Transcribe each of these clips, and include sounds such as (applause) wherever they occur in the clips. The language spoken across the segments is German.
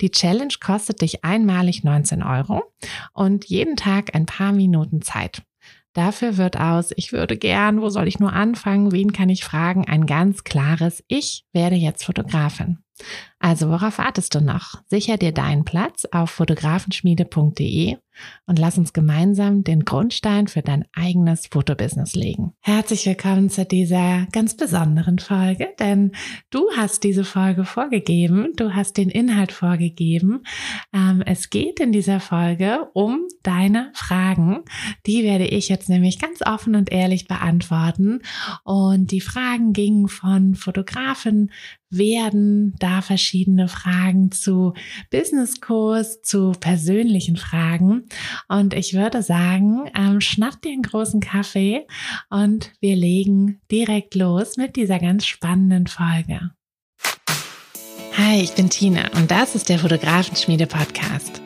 Die Challenge kostet dich einmalig 19 Euro und jeden Tag ein paar Minuten Zeit. Dafür wird aus, ich würde gern, wo soll ich nur anfangen, wen kann ich fragen, ein ganz klares, ich werde jetzt Fotografin. Also worauf wartest du noch? Sicher dir deinen Platz auf fotografenschmiede.de und lass uns gemeinsam den Grundstein für dein eigenes Fotobusiness legen. Herzlich willkommen zu dieser ganz besonderen Folge, denn du hast diese Folge vorgegeben, du hast den Inhalt vorgegeben. Ähm, es geht in dieser Folge um deine Fragen. Die werde ich jetzt nämlich ganz offen und ehrlich beantworten. Und die Fragen gingen von Fotografen werden da verschiedene Fragen zu Businesskurs, zu persönlichen Fragen. Und ich würde sagen, ähm, schnapp dir einen großen Kaffee und wir legen direkt los mit dieser ganz spannenden Folge. Hi, ich bin Tina und das ist der Fotografenschmiede Podcast.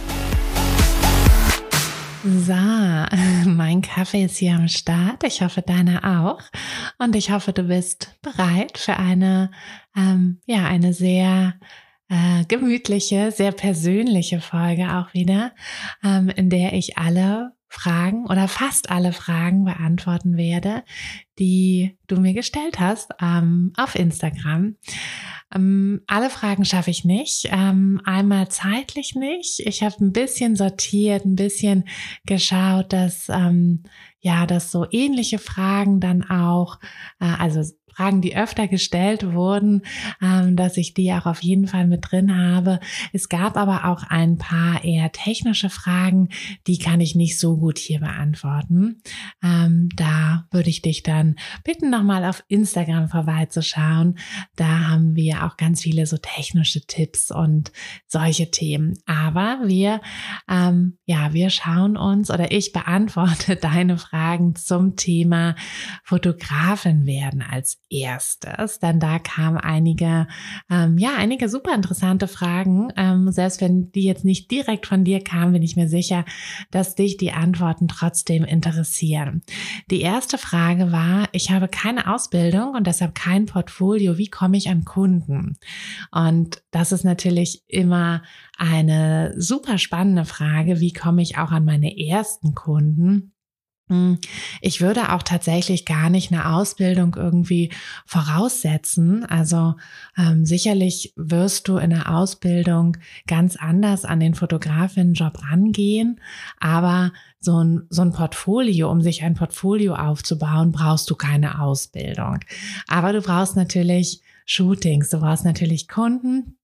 So, (laughs) mein Kaffee ist hier am Start. Ich hoffe, deiner auch. Und ich hoffe, du bist bereit für eine, ähm, ja, eine sehr äh, gemütliche, sehr persönliche Folge auch wieder, ähm, in der ich alle Fragen oder fast alle Fragen beantworten werde, die du mir gestellt hast ähm, auf Instagram. Ähm, alle Fragen schaffe ich nicht. Ähm, einmal zeitlich nicht. Ich habe ein bisschen sortiert, ein bisschen geschaut, dass ähm, ja, dass so ähnliche Fragen dann auch, äh, also Fragen, die öfter gestellt wurden, ähm, dass ich die auch auf jeden Fall mit drin habe. Es gab aber auch ein paar eher technische Fragen, die kann ich nicht so gut hier beantworten. Ähm, da würde ich dich dann bitten, nochmal auf Instagram vorbeizuschauen. Da haben wir auch ganz viele so technische Tipps und solche Themen. Aber wir, ähm, ja, wir schauen uns oder ich beantworte (laughs) deine Fragen zum Thema Fotografin werden als erstes, denn da kamen einige, ähm, ja, einige super interessante Fragen. Ähm, selbst wenn die jetzt nicht direkt von dir kamen, bin ich mir sicher, dass dich die Antworten trotzdem interessieren. Die erste Frage war, ich habe keine Ausbildung und deshalb kein Portfolio. Wie komme ich an Kunden? Und das ist natürlich immer eine super spannende Frage. Wie komme ich auch an meine ersten Kunden? Hm, ich würde auch tatsächlich gar nicht eine Ausbildung irgendwie voraussetzen. Also ähm, sicherlich wirst du in der Ausbildung ganz anders an den Fotografinnenjob rangehen, aber so ein, so ein Portfolio, um sich ein Portfolio aufzubauen, brauchst du keine Ausbildung. Aber du brauchst natürlich Shootings, du brauchst natürlich Kunden,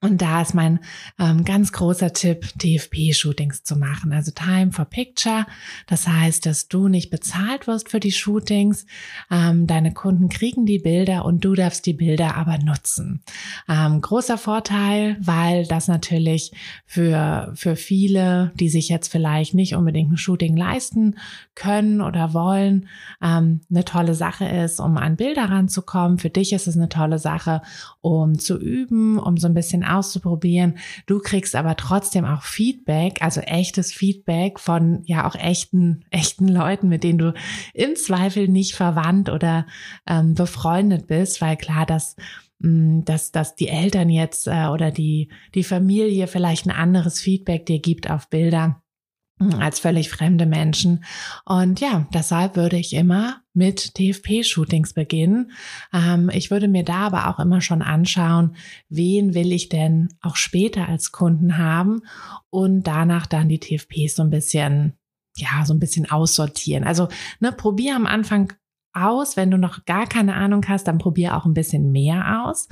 Und da ist mein ähm, ganz großer Tipp, DFP-Shootings zu machen, also Time for Picture. Das heißt, dass du nicht bezahlt wirst für die Shootings. Ähm, deine Kunden kriegen die Bilder und du darfst die Bilder aber nutzen. Ähm, großer Vorteil, weil das natürlich für, für viele, die sich jetzt vielleicht nicht unbedingt ein Shooting leisten können oder wollen, ähm, eine tolle Sache ist, um an Bilder ranzukommen. Für dich ist es eine tolle Sache, um zu üben, um so ein bisschen auszuprobieren. Du kriegst aber trotzdem auch Feedback, also echtes Feedback von ja auch echten, echten Leuten, mit denen du im Zweifel nicht verwandt oder ähm, befreundet bist, weil klar, dass mm, dass, dass die Eltern jetzt äh, oder die, die Familie vielleicht ein anderes Feedback dir gibt auf Bilder als völlig fremde Menschen. Und ja, deshalb würde ich immer mit TFP-Shootings beginnen. Ähm, ich würde mir da aber auch immer schon anschauen, wen will ich denn auch später als Kunden haben und danach dann die TFPs so ein bisschen ja, so ein bisschen aussortieren. Also, ne, probier am Anfang aus. Wenn du noch gar keine Ahnung hast, dann probier auch ein bisschen mehr aus.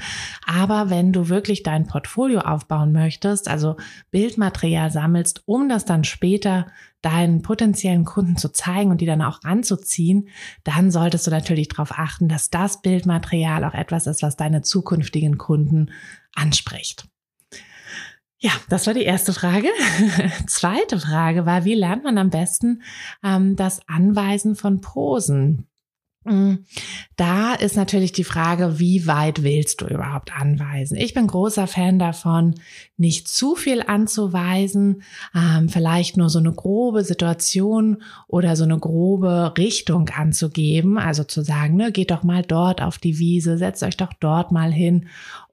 Aber wenn du wirklich dein Portfolio aufbauen möchtest, also Bildmaterial sammelst, um das dann später deinen potenziellen Kunden zu zeigen und die dann auch anzuziehen, dann solltest du natürlich darauf achten, dass das Bildmaterial auch etwas ist, was deine zukünftigen Kunden anspricht. Ja, das war die erste Frage. (laughs) Zweite Frage war, wie lernt man am besten ähm, das Anweisen von Posen? Mm, da ist natürlich die Frage, wie weit willst du überhaupt anweisen? Ich bin großer Fan davon, nicht zu viel anzuweisen, ähm, vielleicht nur so eine grobe Situation oder so eine grobe Richtung anzugeben. Also zu sagen, ne, geht doch mal dort auf die Wiese, setzt euch doch dort mal hin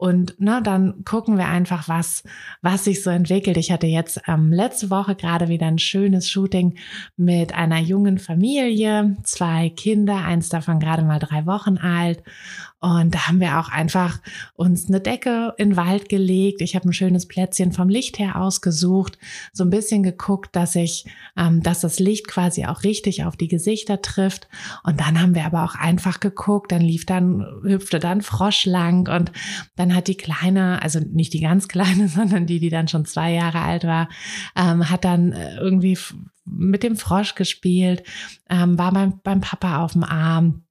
und ne, dann gucken wir einfach, was, was sich so entwickelt. Ich hatte jetzt ähm, letzte Woche gerade wieder ein schönes Shooting mit einer jungen Familie, zwei Kinder, eins davon davon gerade mal drei Wochen alt. Und da haben wir auch einfach uns eine Decke in den Wald gelegt. Ich habe ein schönes Plätzchen vom Licht her ausgesucht, so ein bisschen geguckt, dass ich, ähm, dass das Licht quasi auch richtig auf die Gesichter trifft. Und dann haben wir aber auch einfach geguckt. Dann lief dann, hüpfte dann Frosch lang und dann hat die kleine, also nicht die ganz kleine, (laughs) sondern die, die dann schon zwei Jahre alt war, ähm, hat dann äh, irgendwie mit dem Frosch gespielt, ähm, war beim, beim Papa auf dem Arm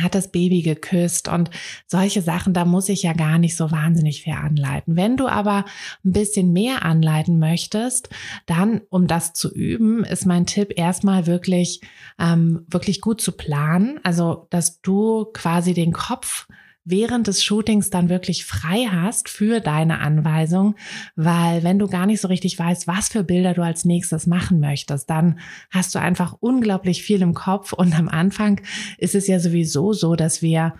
hat das Baby geküsst und solche Sachen, da muss ich ja gar nicht so wahnsinnig viel anleiten. Wenn du aber ein bisschen mehr anleiten möchtest, dann, um das zu üben, ist mein Tipp erstmal wirklich, ähm, wirklich gut zu planen. Also, dass du quasi den Kopf während des Shootings dann wirklich frei hast für deine Anweisung, weil wenn du gar nicht so richtig weißt, was für Bilder du als nächstes machen möchtest, dann hast du einfach unglaublich viel im Kopf und am Anfang ist es ja sowieso so, dass wir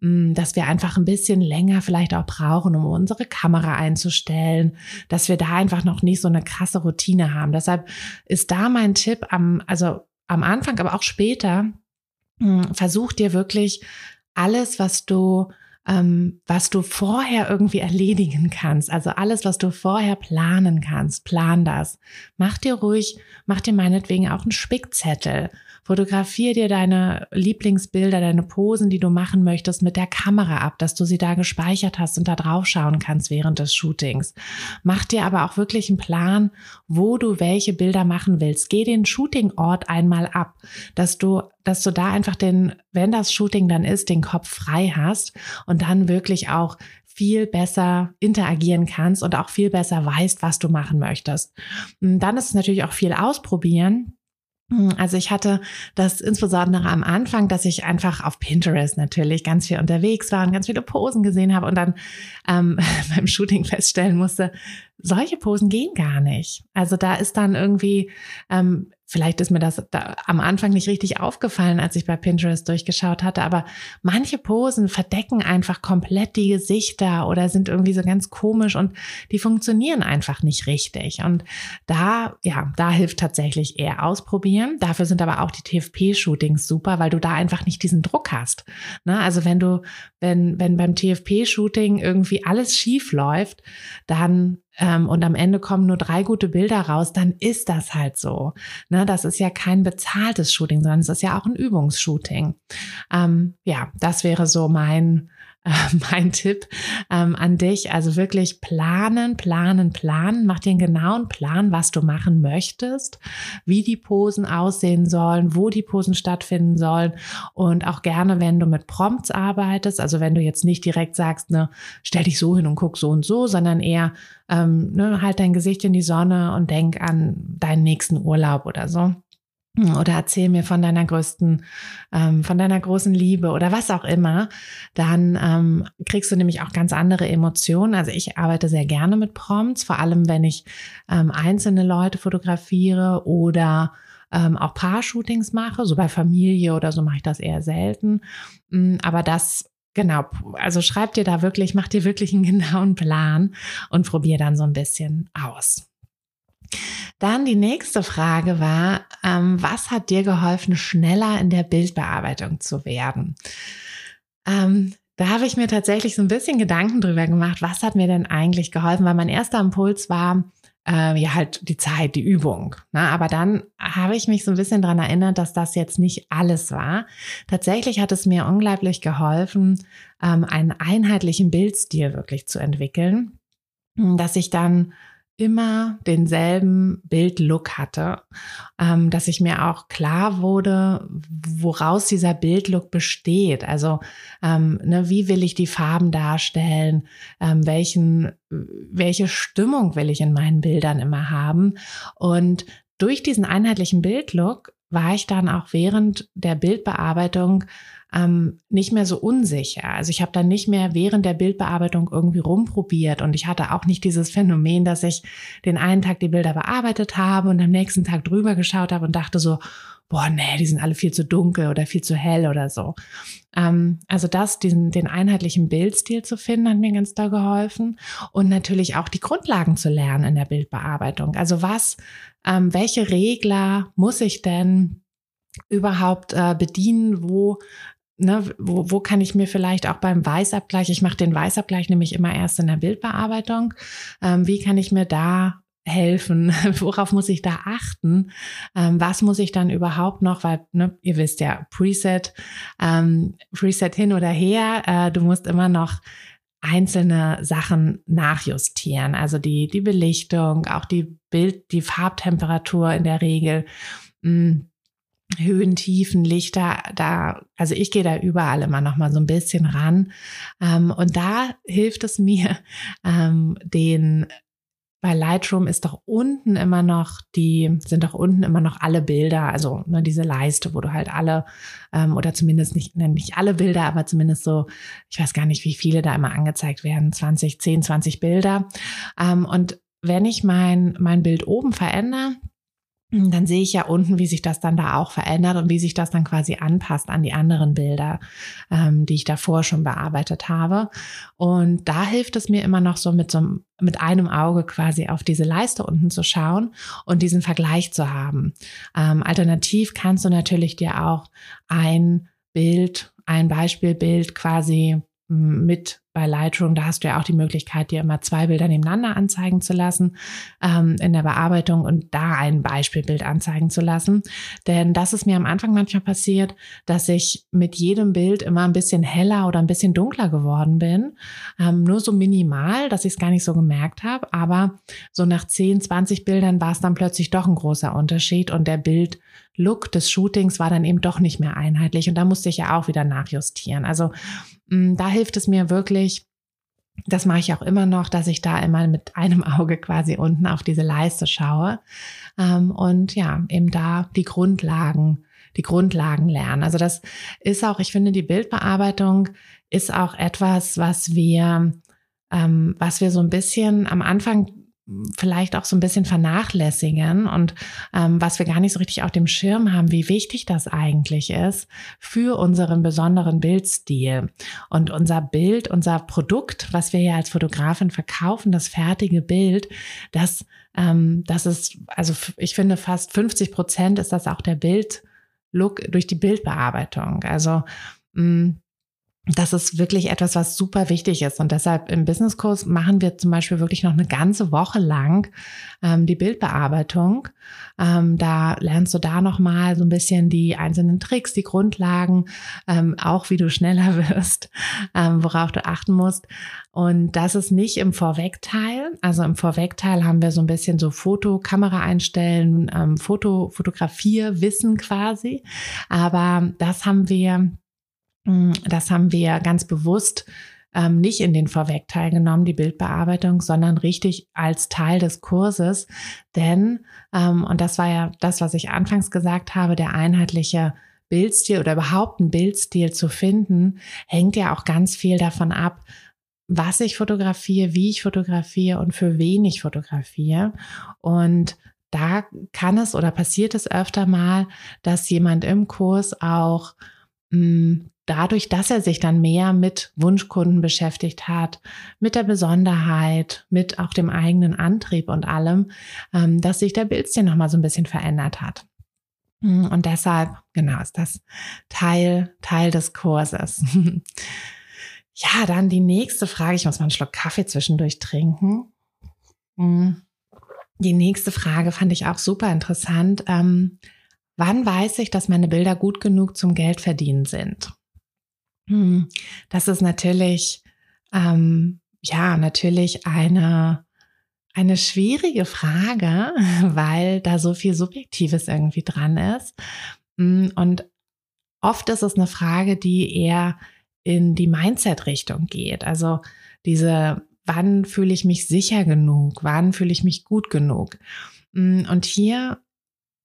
mm, dass wir einfach ein bisschen länger vielleicht auch brauchen, um unsere Kamera einzustellen, dass wir da einfach noch nicht so eine krasse Routine haben. Deshalb ist da mein Tipp am, also am Anfang, aber auch später, mm, versuch dir wirklich alles, was du ähm, was du vorher irgendwie erledigen kannst. Also alles, was du vorher planen kannst, plan das. Mach dir ruhig, mach dir meinetwegen auch einen Spickzettel Fotografier dir deine Lieblingsbilder, deine Posen, die du machen möchtest, mit der Kamera ab, dass du sie da gespeichert hast und da drauf schauen kannst während des Shootings. Mach dir aber auch wirklich einen Plan, wo du welche Bilder machen willst. Geh den Shootingort einmal ab, dass du dass du da einfach den, wenn das Shooting dann ist, den Kopf frei hast und dann wirklich auch viel besser interagieren kannst und auch viel besser weißt, was du machen möchtest. Dann ist es natürlich auch viel ausprobieren. Hm, also ich hatte das insbesondere am Anfang, dass ich einfach auf Pinterest natürlich ganz viel unterwegs war und ganz viele Posen gesehen habe und dann ähm, (laughs) beim Shooting feststellen musste, solche Posen gehen gar nicht. Also da ist dann irgendwie ähm, Vielleicht ist mir das da am Anfang nicht richtig aufgefallen, als ich bei Pinterest durchgeschaut hatte, aber manche Posen verdecken einfach komplett die Gesichter oder sind irgendwie so ganz komisch und die funktionieren einfach nicht richtig. Und da, ja, da hilft tatsächlich eher ausprobieren. Dafür sind aber auch die TFP-Shootings super, weil du da einfach nicht diesen Druck hast. Ne? Also wenn du, wenn, wenn beim TFP-Shooting irgendwie alles schief läuft, dann ähm, und am Ende kommen nur drei gute Bilder raus, dann ist das halt so. Ne, das ist ja kein bezahltes Shooting, sondern es ist ja auch ein Übungsshooting. Ähm, ja, das wäre so mein äh, (laughs) mein Tipp ähm, an dich. Also wirklich planen, planen, planen. Mach dir einen genauen Plan, was du machen möchtest, wie die Posen aussehen sollen, wo die Posen stattfinden sollen und auch gerne, wenn du mit Prompts arbeitest, also wenn du jetzt nicht direkt sagst, ne, stell dich so hin und guck so und so, sondern eher ähm, ne, halt dein Gesicht in die Sonne und denk an deinen nächsten Urlaub oder so oder erzähl mir von deiner größten, ähm, von deiner großen Liebe oder was auch immer, dann ähm, kriegst du nämlich auch ganz andere Emotionen. Also ich arbeite sehr gerne mit Prompts, vor allem wenn ich ähm, einzelne Leute fotografiere oder ähm, auch Paar-Shootings mache. So bei Familie oder so mache ich das eher selten. Mm, aber das Genau, also schreib dir da wirklich, mach dir wirklich einen (laughs) genauen Plan und probier dann so ein bisschen aus. Dann die nächste Frage war, ähm, was hat dir geholfen, schneller in der Bildbearbeitung zu werden? Ähm, da habe ich mir tatsächlich so ein bisschen Gedanken drüber gemacht, was hat mir denn eigentlich geholfen, weil mein erster Impuls war, äh, ja halt die Zeit, die Übung. Ne? Aber dann habe ich mich so ein bisschen dran erinnert, dass das jetzt nicht alles war. Tatsächlich hat es mir unglaublich geholfen, ähm, einen einheitlichen Bildstil wirklich zu entwickeln, dass ich dann immer denselben Bildlook hatte, ähm, dass ich mir auch klar wurde, woraus dieser Bildlook besteht. Also ähm, ne, wie will ich die Farben darstellen, ähm, welchen, welche Stimmung will ich in meinen Bildern immer haben. Und durch diesen einheitlichen Bildlook war ich dann auch während der Bildbearbeitung ähm, nicht mehr so unsicher. Also ich habe dann nicht mehr während der Bildbearbeitung irgendwie rumprobiert und ich hatte auch nicht dieses Phänomen, dass ich den einen Tag die Bilder bearbeitet habe und am nächsten Tag drüber geschaut habe und dachte so, boah, nee, die sind alle viel zu dunkel oder viel zu hell oder so. Ähm, also das, diesen, den einheitlichen Bildstil zu finden, hat mir ganz doll geholfen. Und natürlich auch die Grundlagen zu lernen in der Bildbearbeitung. Also was, ähm, welche Regler muss ich denn überhaupt äh, bedienen, wo Ne, wo, wo kann ich mir vielleicht auch beim Weißabgleich, ich mache den Weißabgleich nämlich immer erst in der Bildbearbeitung, ähm, wie kann ich mir da helfen? (laughs) Worauf muss ich da achten? Ähm, was muss ich dann überhaupt noch, weil ne, ihr wisst ja, Preset, ähm, Preset hin oder her, äh, du musst immer noch einzelne Sachen nachjustieren, also die, die Belichtung, auch die Bild, die Farbtemperatur in der Regel. Mh, mm, Höhen, Tiefen, Lichter, da, also ich gehe da überall immer noch mal so ein bisschen ran. Ähm, und da hilft es mir, (laughs) ähm, den bei Lightroom ist doch unten immer noch die, sind doch unten immer noch alle Bilder, also ne, diese Leiste, wo du halt alle, ähm, oder zumindest nicht, ne, nicht alle Bilder, aber zumindest so, ich weiß gar nicht, wie viele da immer angezeigt werden, 20, 10, 20 Bilder. Ähm, und wenn ich mein, mein Bild oben verändere, dann sehe ich ja unten, wie sich das dann da auch verändert und wie sich das dann quasi anpasst an die anderen Bilder, ähm, die ich davor schon bearbeitet habe. Und da hilft es mir immer noch so mit so mit einem Auge quasi auf diese Leiste unten zu schauen und diesen Vergleich zu haben. Ähm, alternativ kannst du natürlich dir auch ein Bild, ein Beispielbild quasi mit bei Lightroom, da hast du ja auch die Möglichkeit, dir immer zwei Bilder nebeneinander anzeigen zu lassen ähm, in der Bearbeitung und da ein Beispielbild anzeigen zu lassen. Denn das ist mir am Anfang manchmal passiert, dass ich mit jedem Bild immer ein bisschen heller oder ein bisschen dunkler geworden bin. Ähm, nur so minimal, dass ich es gar nicht so gemerkt habe. Aber so nach 10, 20 Bildern war es dann plötzlich doch ein großer Unterschied und der Bild Look des Shootings war dann eben doch nicht mehr einheitlich und da musste ich ja auch wieder nachjustieren. Also mh, mm, da hilft es mir wirklich, das mache ich auch immer noch, dass ich da immer mit einem (laughs) Auge quasi unten auf diese Leiste schaue ähm, und ja, eben da die Grundlagen, die Grundlagen lernen. Also das ist auch, ich finde, die Bildbearbeitung ist auch etwas, was wir, ähm, was wir so ein bisschen am Anfang vielleicht auch so ein bisschen vernachlässigen und ähm, was wir gar nicht so richtig auf dem Schirm haben, wie wichtig das eigentlich ist für unseren besonderen Bildstil. Und unser Bild, unser Produkt, was wir ja als Fotografin verkaufen, das fertige Bild, das, ähm, das ist, also ich finde fast 50 Prozent ist das auch der Bildlook durch die Bildbearbeitung. Also mh, mm, das ist wirklich etwas, was super wichtig ist. Und deshalb im Businesskurs machen wir zum Beispiel wirklich noch eine ganze Woche lang ähm, die Bildbearbeitung. Ähm, da lernst du da nochmal so ein bisschen die einzelnen Tricks, die Grundlagen, ähm, auch wie du schneller (laughs) wirst, ähm, worauf du achten musst. Und das ist nicht im Vorwegteil. Also im Vorwegteil haben wir so ein bisschen so Foto, Kamera einstellen, ähm, Foto, Fotografier, Wissen quasi. Aber das haben wir das haben wir ganz bewusst ähm, nicht in den Vorweg teilgenommen, die Bildbearbeitung, sondern richtig als Teil des Kurses. Denn, ähm, und das war ja das, was ich anfangs gesagt habe, der einheitliche Bildstil oder überhaupt ein Bildstil zu finden, hängt ja auch ganz viel davon ab, was ich fotografiere, wie ich fotografiere und für wen ich fotografiere. Und da kann es oder passiert es öfter mal, dass jemand im Kurs auch mm, dadurch, dass er sich dann mehr mit Wunschkunden beschäftigt hat, mit der Besonderheit, mit auch dem eigenen Antrieb und allem, ähm, dass sich der Bildstil nochmal so ein bisschen verändert hat. Hm, und deshalb, genau, ist das Teil, Teil des Kurses. (laughs) ja, dann die nächste Frage. Ich muss mal einen Schluck Kaffee zwischendurch trinken. Hm, die nächste Frage fand ich auch super interessant. Ähm, wann weiß ich, dass meine Bilder gut genug zum Geldverdienen sind? Hm, das ist natürlich, ähm, ja, natürlich eine, eine schwierige Frage, (laughs) weil da so viel Subjektives irgendwie dran ist. Hm, und oft ist es eine Frage, die eher in die Mindset-Richtung geht. Also diese, wann fühle ich mich sicher genug? Wann fühle ich mich gut genug? Hm, und hier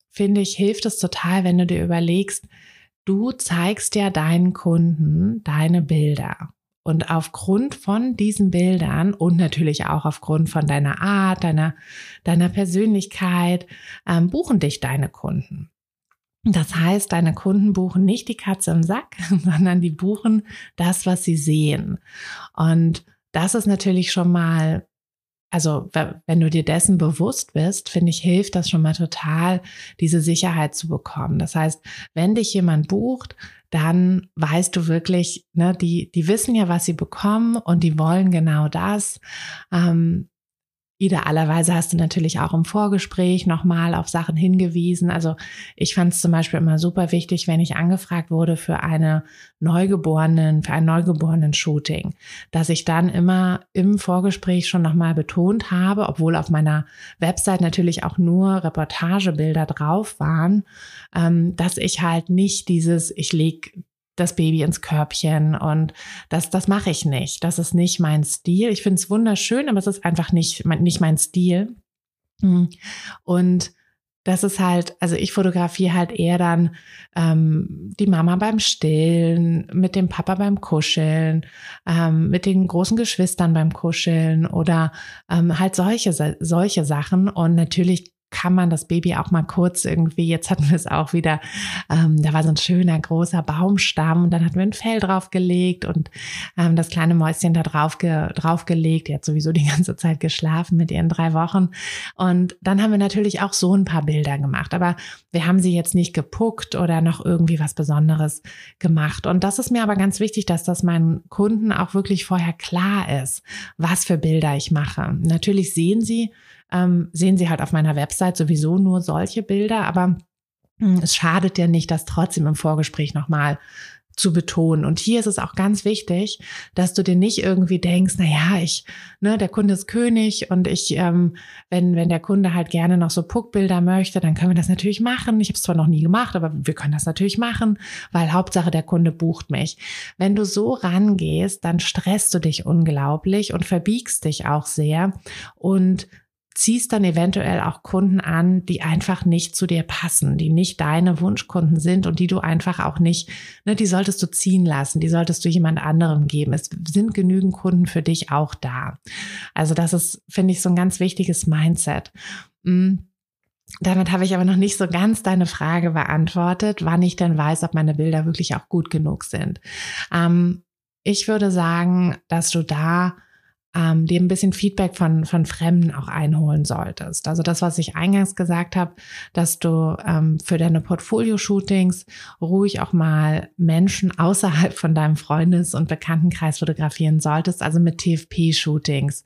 finde ich, hilft es total, wenn du dir überlegst, du zeigst ja deinen Kunden deine Bilder. Und aufgrund von diesen Bildern und natürlich auch aufgrund von deiner Art, deiner, deiner Persönlichkeit, ähm, buchen dich deine Kunden. Das heißt, deine Kunden buchen nicht die Katze im Sack, (laughs) sondern die buchen das, was sie sehen. Und das ist natürlich schon mal also wenn du dir dessen bewusst bist, finde ich, hilft das schon mal total, diese Sicherheit zu bekommen. Das heißt, wenn dich jemand bucht, dann weißt du wirklich, ne, die, die wissen ja, was sie bekommen und die wollen genau das. Ähm, Idealerweise hast du natürlich auch im Vorgespräch nochmal auf Sachen hingewiesen. Also ich fand es zum Beispiel immer super wichtig, wenn ich angefragt wurde für eine Neugeborenen, für ein Neugeborenen-Shooting, dass ich dann immer im Vorgespräch schon nochmal betont habe, obwohl auf meiner Website natürlich auch nur Reportagebilder drauf waren, ähm, dass ich halt nicht dieses, ich lege das Baby ins Körbchen und das, das mache ich nicht. Das ist nicht mein Stil. Ich finde es wunderschön, aber es ist einfach nicht, nicht mein Stil. Hm. Und das ist halt, also ich fotografiere halt eher dann ähm, die Mama beim Stillen, mit dem Papa beim Kuscheln, ähm, mit den großen Geschwistern beim Kuscheln oder ähm, halt solche, solche Sachen. Und natürlich kann man das Baby auch mal kurz irgendwie, jetzt hatten wir es auch wieder, ähm, da war so ein schöner großer Baumstamm und dann hatten wir ein Fell draufgelegt und ähm, das kleine Mäuschen da drauf, ge, draufgelegt. Die hat sowieso die (laughs) ganze Zeit geschlafen mit ihren drei Wochen. Und dann haben wir natürlich auch so ein paar Bilder gemacht, aber wir haben sie jetzt nicht gepuckt oder noch irgendwie was Besonderes gemacht. Und das ist mir aber ganz wichtig, dass das meinen Kunden auch wirklich vorher klar ist, was für Bilder ich mache. Natürlich sehen sie, ähm, sehen Sie halt auf meiner Website sowieso nur solche Bilder, aber hm, es schadet ja nicht, das trotzdem im Vorgespräch nochmal zu betonen. Und hier ist es auch ganz wichtig, dass du dir nicht irgendwie denkst, na ja, ich, ne, der Kunde ist König und ich, ähm, wenn wenn der Kunde halt gerne noch so Puckbilder möchte, dann können wir das natürlich machen. Ich habe es zwar noch nie gemacht, aber wir können das natürlich machen, weil Hauptsache der Kunde bucht mich. Wenn du so rangehst, dann stresst du dich unglaublich und verbiegst dich auch sehr und ziehst dann eventuell auch Kunden an, die einfach nicht zu dir passen, die nicht deine Wunschkunden sind und die du einfach auch nicht, ne, die solltest du ziehen lassen, die solltest du jemand anderem geben. Es sind genügend Kunden für dich auch da. Also das ist, finde ich, so ein ganz wichtiges Mindset. Mhm. Damit habe ich aber noch nicht so ganz deine Frage beantwortet, wann ich denn weiß, ob meine Bilder wirklich auch gut genug sind. Ähm, ich würde sagen, dass du da ähm, dir ein bisschen Feedback von, von Fremden auch einholen solltest. Also das, was ich eingangs gesagt habe, dass du ähm, für deine Portfolio-Shootings ruhig auch mal Menschen außerhalb von deinem Freundes- und Bekanntenkreis fotografieren solltest, also mit TFP-Shootings.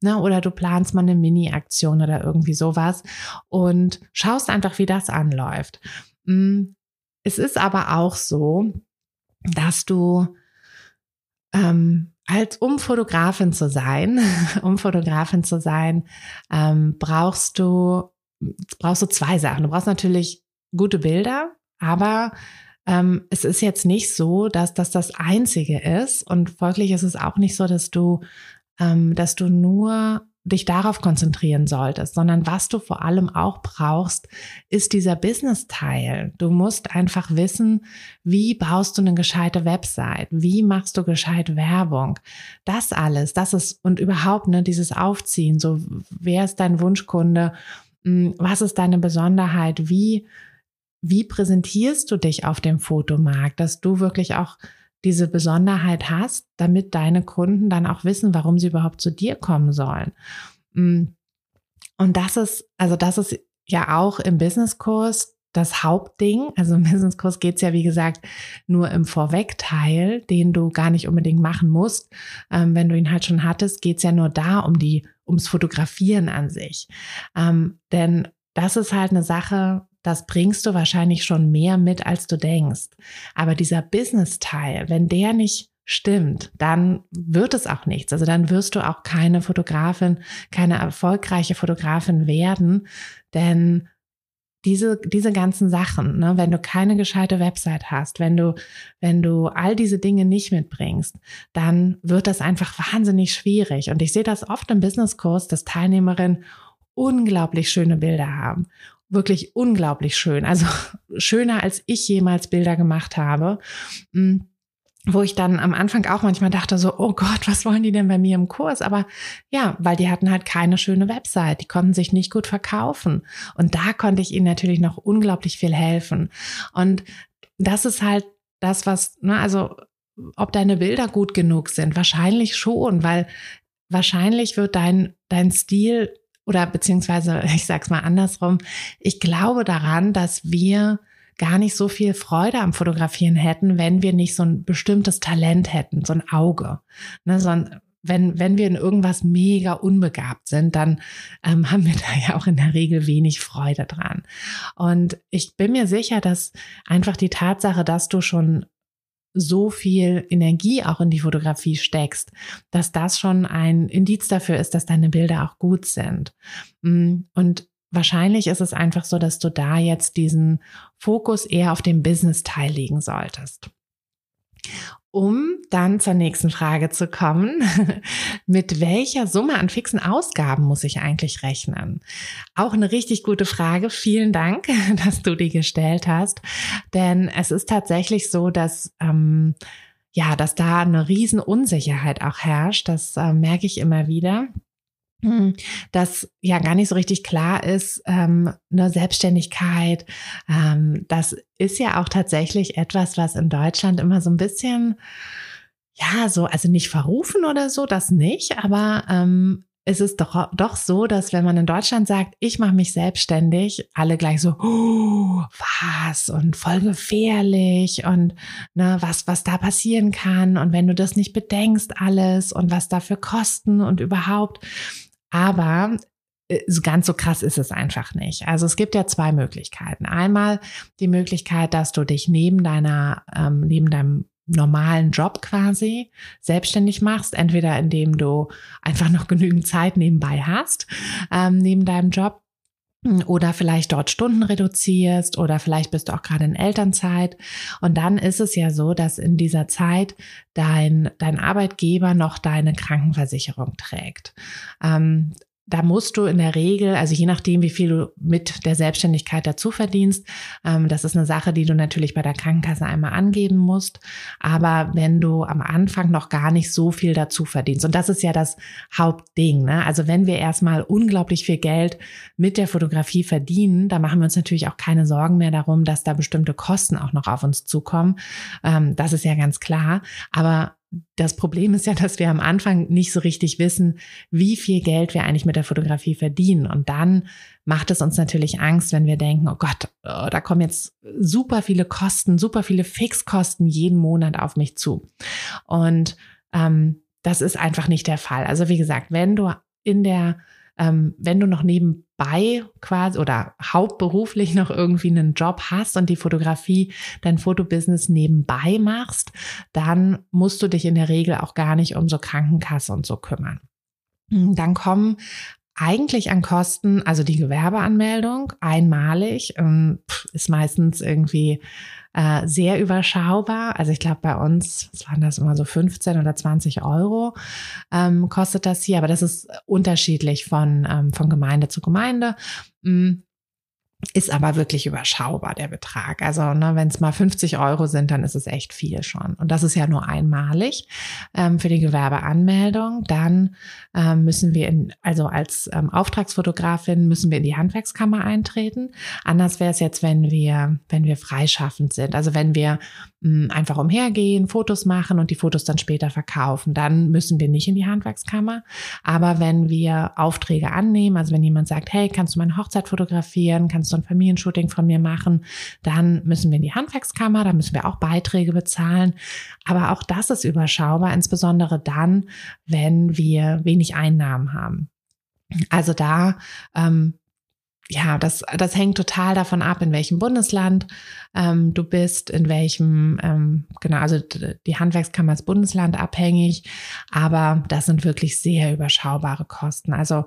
Ne? Oder du planst mal eine Mini-Aktion oder irgendwie sowas und schaust einfach, wie das anläuft. Mm, es ist aber auch so, dass du ähm, als um Fotografin zu sein, (laughs) um Fotografin zu sein, ähm, brauchst du brauchst du zwei Sachen. Du brauchst natürlich gute Bilder, aber ähm, es ist jetzt nicht so, dass das das Einzige ist und folglich ist es auch nicht so, dass du ähm, dass du nur dich darauf konzentrieren solltest, sondern was du vor allem auch brauchst, ist dieser Business-Teil. Du musst einfach wissen, wie baust du eine gescheite Website? Wie machst du gescheit Werbung? Das alles, das ist, und überhaupt, ne, dieses Aufziehen, so, wer ist dein Wunschkunde? Hm, was ist deine Besonderheit? Wie, wie präsentierst du dich auf dem Fotomarkt, dass du wirklich auch diese Besonderheit hast, damit deine Kunden dann auch wissen, warum sie überhaupt zu dir kommen sollen. Mm. Und das ist, also das ist ja auch im Businesskurs das Hauptding. Also im Businesskurs geht's ja, wie gesagt, nur im Vorwegteil, den du gar nicht unbedingt machen musst. Ähm, wenn du ihn halt schon hattest, geht's ja nur da um die, ums Fotografieren an sich. Ähm, denn das ist halt eine Sache, das bringst du wahrscheinlich schon mehr mit, als du denkst. Aber dieser Business-Teil, wenn der nicht stimmt, dann wird es auch nichts. Also dann wirst du auch keine Fotografin, keine erfolgreiche Fotografin werden, denn diese, diese ganzen Sachen, ne, wenn du keine gescheite Website hast, wenn du, wenn du all diese Dinge nicht mitbringst, dann wird das einfach wahnsinnig schwierig. Und ich sehe das oft im Businesskurs, dass Teilnehmerinnen unglaublich schöne Bilder haben wirklich unglaublich schön. Also (laughs) schöner, als ich jemals Bilder gemacht habe. Hm, wo ich dann am Anfang auch manchmal dachte so, oh Gott, was wollen die denn bei mir im Kurs? Aber ja, weil die hatten halt keine schöne Website, die konnten sich nicht gut verkaufen. Und da konnte ich ihnen natürlich noch unglaublich viel helfen. Und das ist halt das, was, ne, also ob deine Bilder gut genug sind, wahrscheinlich schon, weil wahrscheinlich wird dein, dein Stil oder beziehungsweise, (laughs) ich sag's mal andersrum, ich glaube daran, dass wir gar nicht so viel Freude am Fotografieren hätten, wenn wir nicht so ein bestimmtes Talent hätten, so ein Auge. Ne, so ein, wenn, wenn wir in irgendwas mega unbegabt sind, dann ähm, (laughs) haben wir da ja auch in der Regel wenig Freude dran. Und ich bin mir sicher, dass einfach die Tatsache, dass du schon so viel Energie auch in die Fotografie steckst, dass das schon ein Indiz dafür ist, dass deine Bilder auch gut sind. Mm, und wahrscheinlich ist es einfach so, dass du da jetzt diesen Fokus eher auf dem Business-Teil legen solltest. Um dann zur nächsten Frage zu kommen, (laughs) mit welcher Summe an fixen Ausgaben muss ich eigentlich rechnen? Auch eine richtig gute Frage. Vielen Dank, (laughs) dass du die gestellt hast. Denn es ist tatsächlich so, dass ähm, ja, dass da eine riesen Unsicherheit auch herrscht. Das äh, merke ich immer wieder. Hm, dass ja gar nicht so richtig klar ist, ähm, eine Selbstständigkeit. Ähm, das ist ja auch tatsächlich etwas, was in Deutschland immer so ein bisschen, ja, so, also nicht verrufen oder so, das nicht, aber ähm, es ist doch, doch so, dass wenn man in Deutschland sagt, ich mache mich selbstständig, alle gleich so, oh, was und voll gefährlich und ne, was, was da passieren kann und wenn du das nicht bedenkst alles und was dafür Kosten und überhaupt. Aber äh, ganz so krass ist es einfach nicht. Also es gibt ja zwei Möglichkeiten. Einmal die Möglichkeit, dass du dich neben deiner, ähm, neben deinem normalen Job quasi selbstständig machst, entweder indem du einfach noch genügend Zeit nebenbei hast, ähm, neben deinem Job, oder vielleicht dort Stunden reduzierst oder vielleicht bist du auch gerade in Elternzeit. Und dann ist es ja so, dass in dieser Zeit dein, dein Arbeitgeber noch deine Krankenversicherung trägt. Ähm, da musst du in der Regel, also je nachdem, wie viel du mit der Selbstständigkeit dazu verdienst, ähm, das ist eine Sache, die du natürlich bei der Krankenkasse einmal angeben musst. Aber wenn du am Anfang noch gar nicht so viel dazu verdienst, und das ist ja das Hauptding, ne? also wenn wir erstmal unglaublich viel Geld mit der Fotografie verdienen, da machen wir uns natürlich auch keine Sorgen mehr darum, dass da bestimmte Kosten auch noch auf uns zukommen. Ähm, das ist ja ganz klar. Aber das Problem ist ja, dass wir am Anfang nicht so richtig wissen, wie viel Geld wir eigentlich mit der Fotografie verdienen. Und dann macht es uns natürlich Angst, wenn wir denken, oh Gott, oh, da kommen jetzt super viele Kosten, super viele Fixkosten jeden Monat auf mich zu. Und ähm, das ist einfach nicht der Fall. Also wie gesagt, wenn du in der ähm, wenn du noch nebenbei quasi oder hauptberuflich noch irgendwie einen Job hast und die Fotografie, dein Fotobusiness nebenbei machst, dann musst du dich in der Regel auch gar nicht um so Krankenkasse und so kümmern. Dann kommen eigentlich an Kosten, also die Gewerbeanmeldung einmalig, ähm, ist meistens irgendwie äh, sehr überschaubar. Also ich glaube bei uns, was waren das immer so 15 oder 20 Euro ähm, kostet das hier, aber das ist unterschiedlich von, ähm, von Gemeinde zu Gemeinde. Mhm ist aber wirklich überschaubar, der Betrag. Also ne, wenn es mal 50 Euro sind, dann ist es echt viel schon. Und das ist ja nur einmalig ähm, für die Gewerbeanmeldung. Dann ähm, müssen wir, in, also als ähm, Auftragsfotografin, müssen wir in die Handwerkskammer eintreten. Anders wäre es jetzt, wenn wir, wenn wir freischaffend sind. Also wenn wir mh, einfach umhergehen, Fotos machen und die Fotos dann später verkaufen, dann müssen wir nicht in die Handwerkskammer. Aber wenn wir Aufträge annehmen, also wenn jemand sagt, hey, kannst du meine Hochzeit fotografieren, kannst so ein Familienshooting von mir machen, dann müssen wir in die Handwerkskammer, da müssen wir auch Beiträge bezahlen. Aber auch das ist überschaubar, insbesondere dann, wenn wir wenig Einnahmen haben. Also da ähm, ja, das, das hängt total davon ab, in welchem Bundesland ähm, du bist, in welchem, ähm, genau, also die Handwerkskammer ist bundeslandabhängig, aber das sind wirklich sehr überschaubare Kosten. Also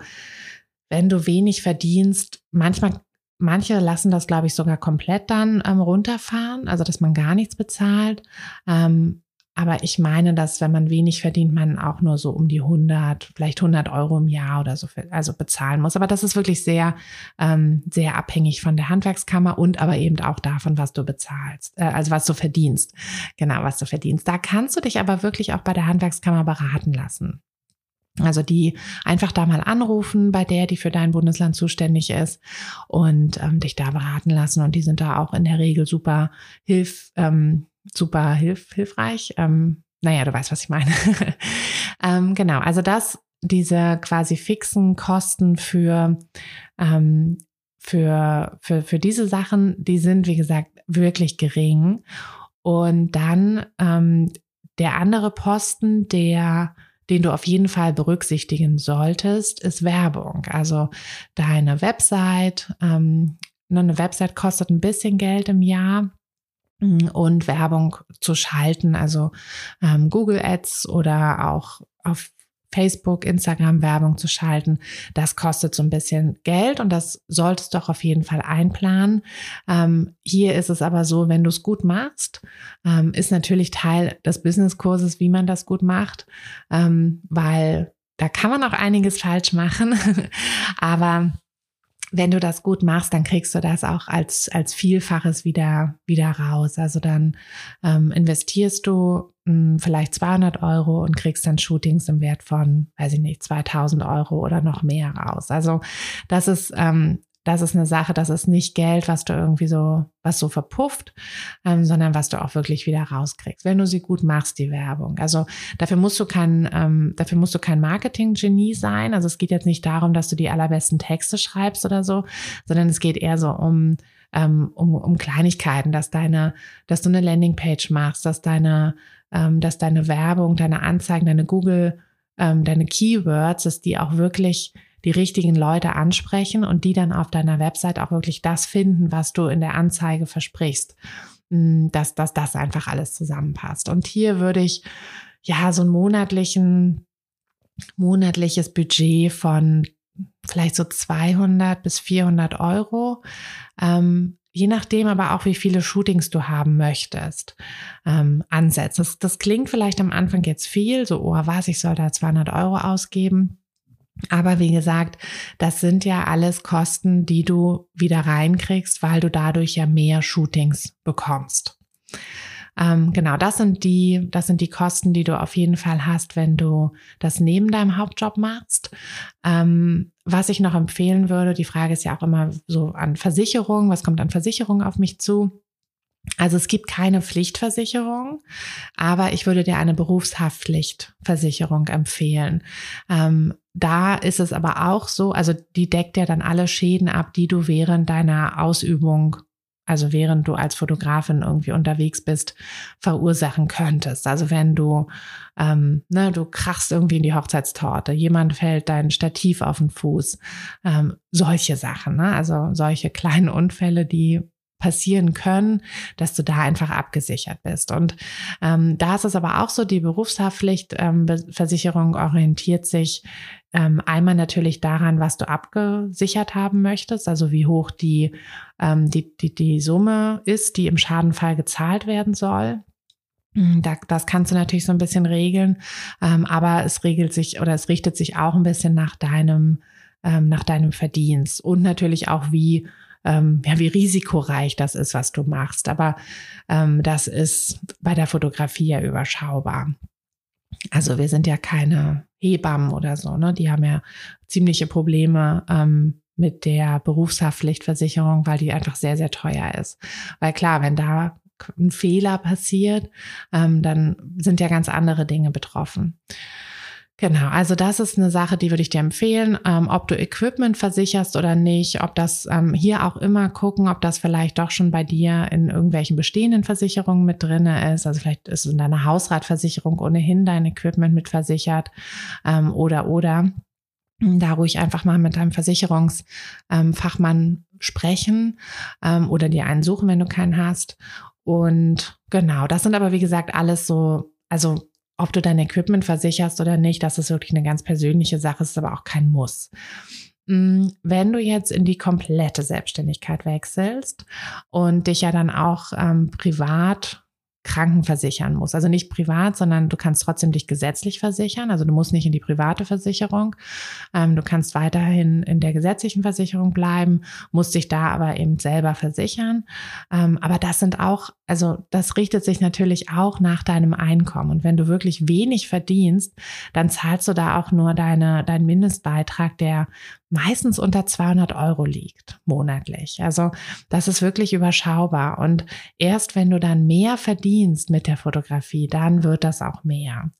wenn du wenig verdienst, manchmal Manche lassen das, glaube ich, sogar komplett dann ähm, runterfahren, also dass man gar nichts bezahlt. Ähm, aber ich meine, dass wenn man wenig verdient, man auch nur so um die 100, vielleicht 100 Euro im Jahr oder so, also bezahlen muss. Aber das ist wirklich sehr, ähm, sehr abhängig von der Handwerkskammer und aber eben auch davon, was du bezahlst, äh, also was du verdienst. Genau, was du verdienst. Da kannst du dich aber wirklich auch bei der Handwerkskammer beraten lassen. Also die einfach da mal anrufen bei der, die für dein Bundesland zuständig ist und ähm, dich da beraten lassen. Und die sind da auch in der Regel super hilf, ähm, super hilf, hilfreich. Ähm, naja, du weißt, was ich meine. (laughs) ähm, genau, also das, diese quasi fixen Kosten für, ähm, für, für, für diese Sachen, die sind, wie gesagt, wirklich gering. Und dann ähm, der andere Posten, der den du auf jeden Fall berücksichtigen solltest, ist Werbung. Also deine Website, ähm, ne, eine Website kostet ein bisschen Geld im Jahr mm, und Werbung zu schalten, also ähm, Google Ads oder auch auf Facebook, Instagram Werbung zu schalten. Das kostet so ein bisschen Geld und das solltest du doch auf jeden Fall einplanen. Ähm, hier ist es aber so, wenn du es gut machst, ähm, ist natürlich Teil des Businesskurses, wie man das gut macht, ähm, weil da kann man auch einiges falsch machen, (laughs) aber wenn du das gut machst, dann kriegst du das auch als, als Vielfaches wieder, wieder raus. Also dann ähm, investierst du mh, hm, vielleicht 200 Euro und kriegst dann Shootings im Wert von, weiß ich nicht, 2000 Euro oder noch mehr raus. Also das ist ähm, das ist eine Sache, das ist nicht Geld, was du irgendwie so, was so verpufft, ähm, sondern was du auch wirklich wieder rauskriegst, wenn du sie gut machst, die Werbung. Also dafür musst du kein, ähm, dafür musst du kein Marketing-Genie sein. Also es geht jetzt nicht darum, dass du die allerbesten Texte schreibst oder so, sondern es geht eher so um, ähm, um, um Kleinigkeiten, dass deine, dass du eine Landingpage machst, dass deine, ähm, dass deine Werbung, deine Anzeigen, deine Google, ähm, deine Keywords, dass die auch wirklich die richtigen Leute ansprechen und die dann auf deiner Website auch wirklich das finden, was du in der Anzeige versprichst, mm, dass, dass das einfach alles zusammenpasst. Und hier würde ich ja so ein monatlichen, monatliches Budget von vielleicht so 200 bis 400 Euro ähm, je nachdem aber auch, wie viele Shootings du haben möchtest, ähm, ansetzen. Das, das klingt vielleicht am Anfang jetzt viel, so, oh was, ich soll da 200 Euro ausgeben. Aber wie gesagt, das sind ja alles Kosten, die du wieder reinkriegst, weil du dadurch ja mehr Shootings bekommst. Ähm, genau, das sind die, das sind die Kosten, die du auf jeden Fall hast, wenn du das neben deinem Hauptjob machst. Ähm, was ich noch empfehlen würde, die Frage ist ja auch immer so an Versicherung, was kommt an Versicherung auf mich zu? Also es gibt keine Pflichtversicherung, aber ich würde dir eine Berufshaftpflichtversicherung empfehlen. Ähm, da ist es aber auch so, also die deckt ja dann alle Schäden ab, die du während deiner Ausübung also während du als Fotografin irgendwie unterwegs bist, verursachen könntest. Also wenn du, ähm, ne, du krachst irgendwie in die Hochzeitstorte, jemand fällt dein Stativ auf den Fuß, ähm, solche Sachen, ne? also solche kleinen Unfälle, die passieren können, dass du da einfach abgesichert bist. Und ähm, da ist es aber auch so, die Berufshaftpflichtversicherung ähm, orientiert sich ähm, einmal natürlich daran, was du abgesichert haben möchtest, also wie hoch die, ähm, die, die, die Summe ist, die im Schadenfall gezahlt werden soll. Hm, das kannst du natürlich so ein bisschen regeln, ähm, aber es regelt sich oder es richtet sich auch ein bisschen nach deinem, ähm, nach deinem Verdienst und natürlich auch wie ähm, ja, wie risikoreich das ist, was du machst. Aber ähm, das ist bei der Fotografie ja überschaubar. Also wir sind ja keine Hebammen oder so, ne? Die haben ja ziemliche Probleme ähm, mit der Berufshaftpflichtversicherung, weil die einfach sehr, sehr teuer ist. Weil klar, wenn da ein Fehler passiert, ähm, dann sind ja ganz andere Dinge betroffen. Genau, also das ist eine Sache, die würde ich dir empfehlen, ähm, ob du Equipment versicherst oder nicht, ob das ähm, hier auch immer gucken, ob das vielleicht doch schon bei dir in irgendwelchen bestehenden Versicherungen mit drinne ist. Also vielleicht ist in deiner Hausratversicherung ohnehin dein Equipment mit versichert ähm, oder oder da ruhig einfach mal mit deinem Versicherungsfachmann ähm, sprechen ähm, oder dir einen suchen, wenn du keinen hast. Und genau, das sind aber wie gesagt alles so, also ob du dein Equipment versicherst oder nicht, das ist wirklich eine ganz persönliche Sache, ist aber auch kein Muss. Mm, wenn du jetzt in die komplette Selbstständigkeit wechselst und dich ja dann auch ähm, privat krankenversichern musst. Also nicht privat, sondern du kannst trotzdem dich gesetzlich versichern. Also du musst nicht in die private Versicherung. Ähm, du kannst weiterhin in der gesetzlichen Versicherung bleiben, musst dich da aber eben selber versichern. Ähm, aber das sind auch, also das richtet sich natürlich auch nach deinem Einkommen. Und wenn du wirklich wenig verdienst, dann zahlst du da auch nur deine, deinen Mindestbeitrag, der meistens unter 200 Euro liegt monatlich. Also das ist wirklich überschaubar. Und erst wenn du dann mehr verdienst mit der Fotografie, dann wird das auch mehr.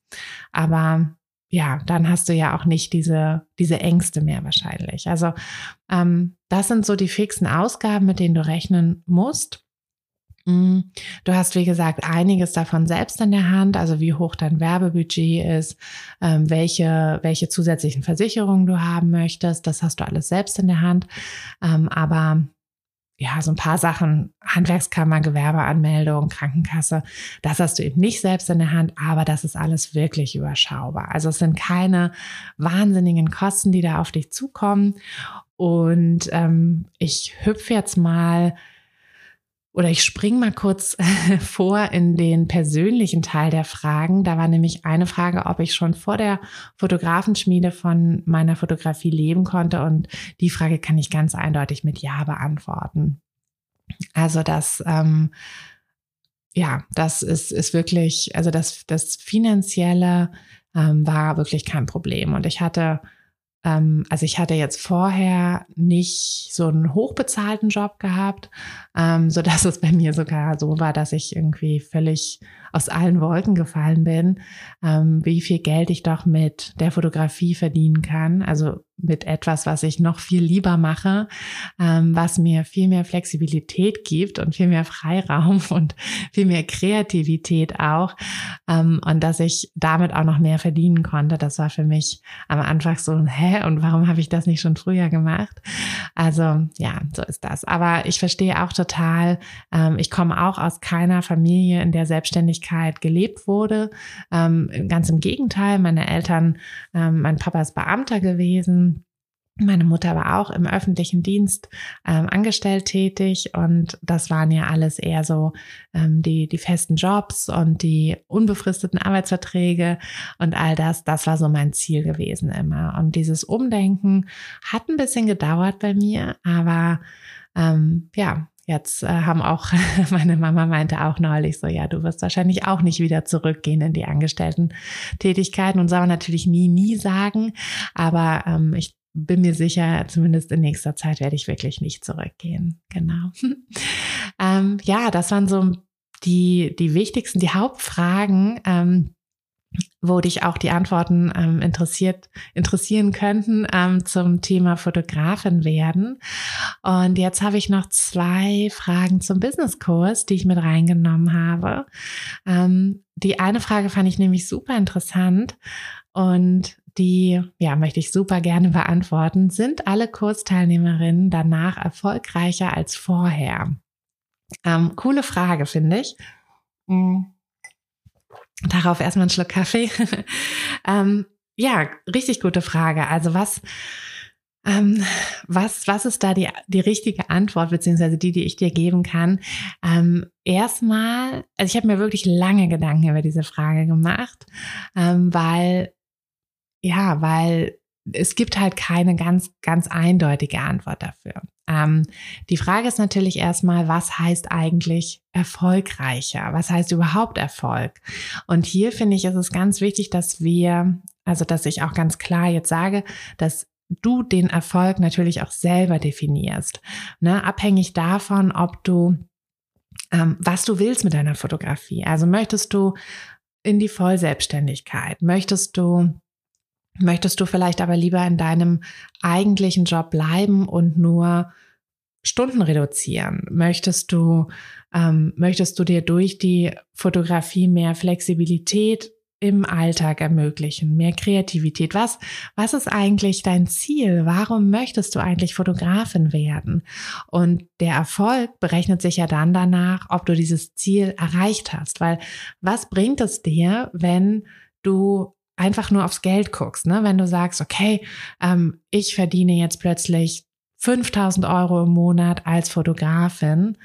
Aber ja, dann hast du ja auch nicht diese, diese Ängste mehr wahrscheinlich. Also ähm, das sind so die fixen Ausgaben, mit denen du rechnen musst. Mhm. Du hast, wie gesagt, einiges davon selbst in der Hand, also wie hoch dein Werbebudget ist, ähm, welche, welche zusätzlichen Versicherungen du haben möchtest. Das hast du alles selbst in der Hand. Ähm, aber ja, so ein paar Sachen, Handwerkskammer, Gewerbeanmeldung, Krankenkasse, das hast du eben nicht selbst in der Hand, aber das ist alles wirklich überschaubar. Also es sind keine wahnsinnigen Kosten, die da auf dich zukommen. Und ähm, ich hüpfe jetzt mal oder ich spring mal kurz (laughs) vor in den persönlichen Teil der Fragen. Da war nämlich eine Frage, ob ich schon vor der Fotografenschmiede von meiner Fotografie leben konnte. Und die Frage kann ich ganz eindeutig mit Ja beantworten. Also das, ähm, ja, das ist, ist wirklich, also das, das Finanzielle ähm, war wirklich kein Problem. Und ich hatte ähm, also ich hatte jetzt vorher nicht so einen hochbezahlten Job gehabt, ähm, so dass es bei mir sogar so war, dass ich irgendwie völlig aus allen Wolken gefallen bin, ähm, wie viel Geld ich doch mit der Fotografie verdienen kann. Also mit etwas, was ich noch viel lieber mache, ähm, was mir viel mehr Flexibilität gibt und viel mehr Freiraum (laughs) und viel mehr Kreativität auch. Ähm, und dass ich damit auch noch mehr verdienen konnte. Das war für mich am Anfang so, hä, und warum habe ich das nicht schon früher gemacht? Also ja, so ist das. Aber ich verstehe auch total, ähm, ich komme auch aus keiner Familie, in der Selbstständigkeit gelebt wurde. Ähm, ganz im Gegenteil, meine Eltern, ähm, mein Papa ist Beamter gewesen. Meine Mutter war auch im öffentlichen Dienst ähm, angestellt tätig und das waren ja alles eher so ähm, die, die festen Jobs und die unbefristeten Arbeitsverträge und all das, das war so mein Ziel gewesen immer. Und dieses Umdenken hat ein bisschen gedauert bei mir, aber ähm, ja, Jetzt äh, haben auch, (laughs) meine Mama meinte auch neulich so, ja, du wirst wahrscheinlich auch nicht wieder zurückgehen in die Angestellten-Tätigkeiten und soll man natürlich nie, nie sagen. Aber ähm, ich bin mir sicher, zumindest in nächster Zeit werde ich wirklich nicht zurückgehen. Genau. (laughs) Ähm, ja, das waren so die, die wichtigsten, die Hauptfragen, ähm, wo dich auch die Antworten ähm, interessiert, interessieren könnten ähm, zum Thema Fotografin werden. Und jetzt habe ich noch zwei Fragen zum Businesskurs, die ich mit reingenommen habe. Ähm, die eine Frage fand ich nämlich super interessant und die ja, möchte ich super gerne beantworten. Sind alle Kursteilnehmerinnen danach erfolgreicher als vorher? Ähm, coole Frage, finde ich. Mhm. Darauf erstmal einen Schluck Kaffee. (laughs) ähm, ja, richtig gute Frage. Also was, ähm, was, was ist da die, die richtige Antwort, beziehungsweise die, die ich dir geben kann? Ähm, erstmal, also ich habe mir wirklich lange Gedanken über diese Frage gemacht, ähm, weil, ja, weil es gibt halt keine ganz, ganz eindeutige Antwort dafür. Ähm, die Frage ist natürlich erstmal, was heißt eigentlich erfolgreicher? Was heißt überhaupt Erfolg? Und hier finde ich, ist es ganz wichtig, dass wir, also dass ich auch ganz klar jetzt sage, dass du den Erfolg natürlich auch selber definierst. Ne? Abhängig davon, ob du, ähm, was du willst mit deiner Fotografie. Also möchtest du in die Vollselbstständigkeit? Möchtest du Möchtest du vielleicht aber lieber in deinem eigentlichen Job bleiben und nur Stunden reduzieren? Möchtest du, ähm, möchtest du dir durch die Fotografie mehr Flexibilität im Alltag ermöglichen, mehr Kreativität? Was, was ist eigentlich dein Ziel? Warum möchtest du eigentlich Fotografin werden? Und der Erfolg berechnet sich ja dann danach, ob du dieses Ziel erreicht hast. Weil was bringt es dir, wenn du einfach nur aufs Geld guckst, ne? wenn du sagst, okay, ähm, ich verdiene jetzt plötzlich 5000 Euro im Monat als Fotografin,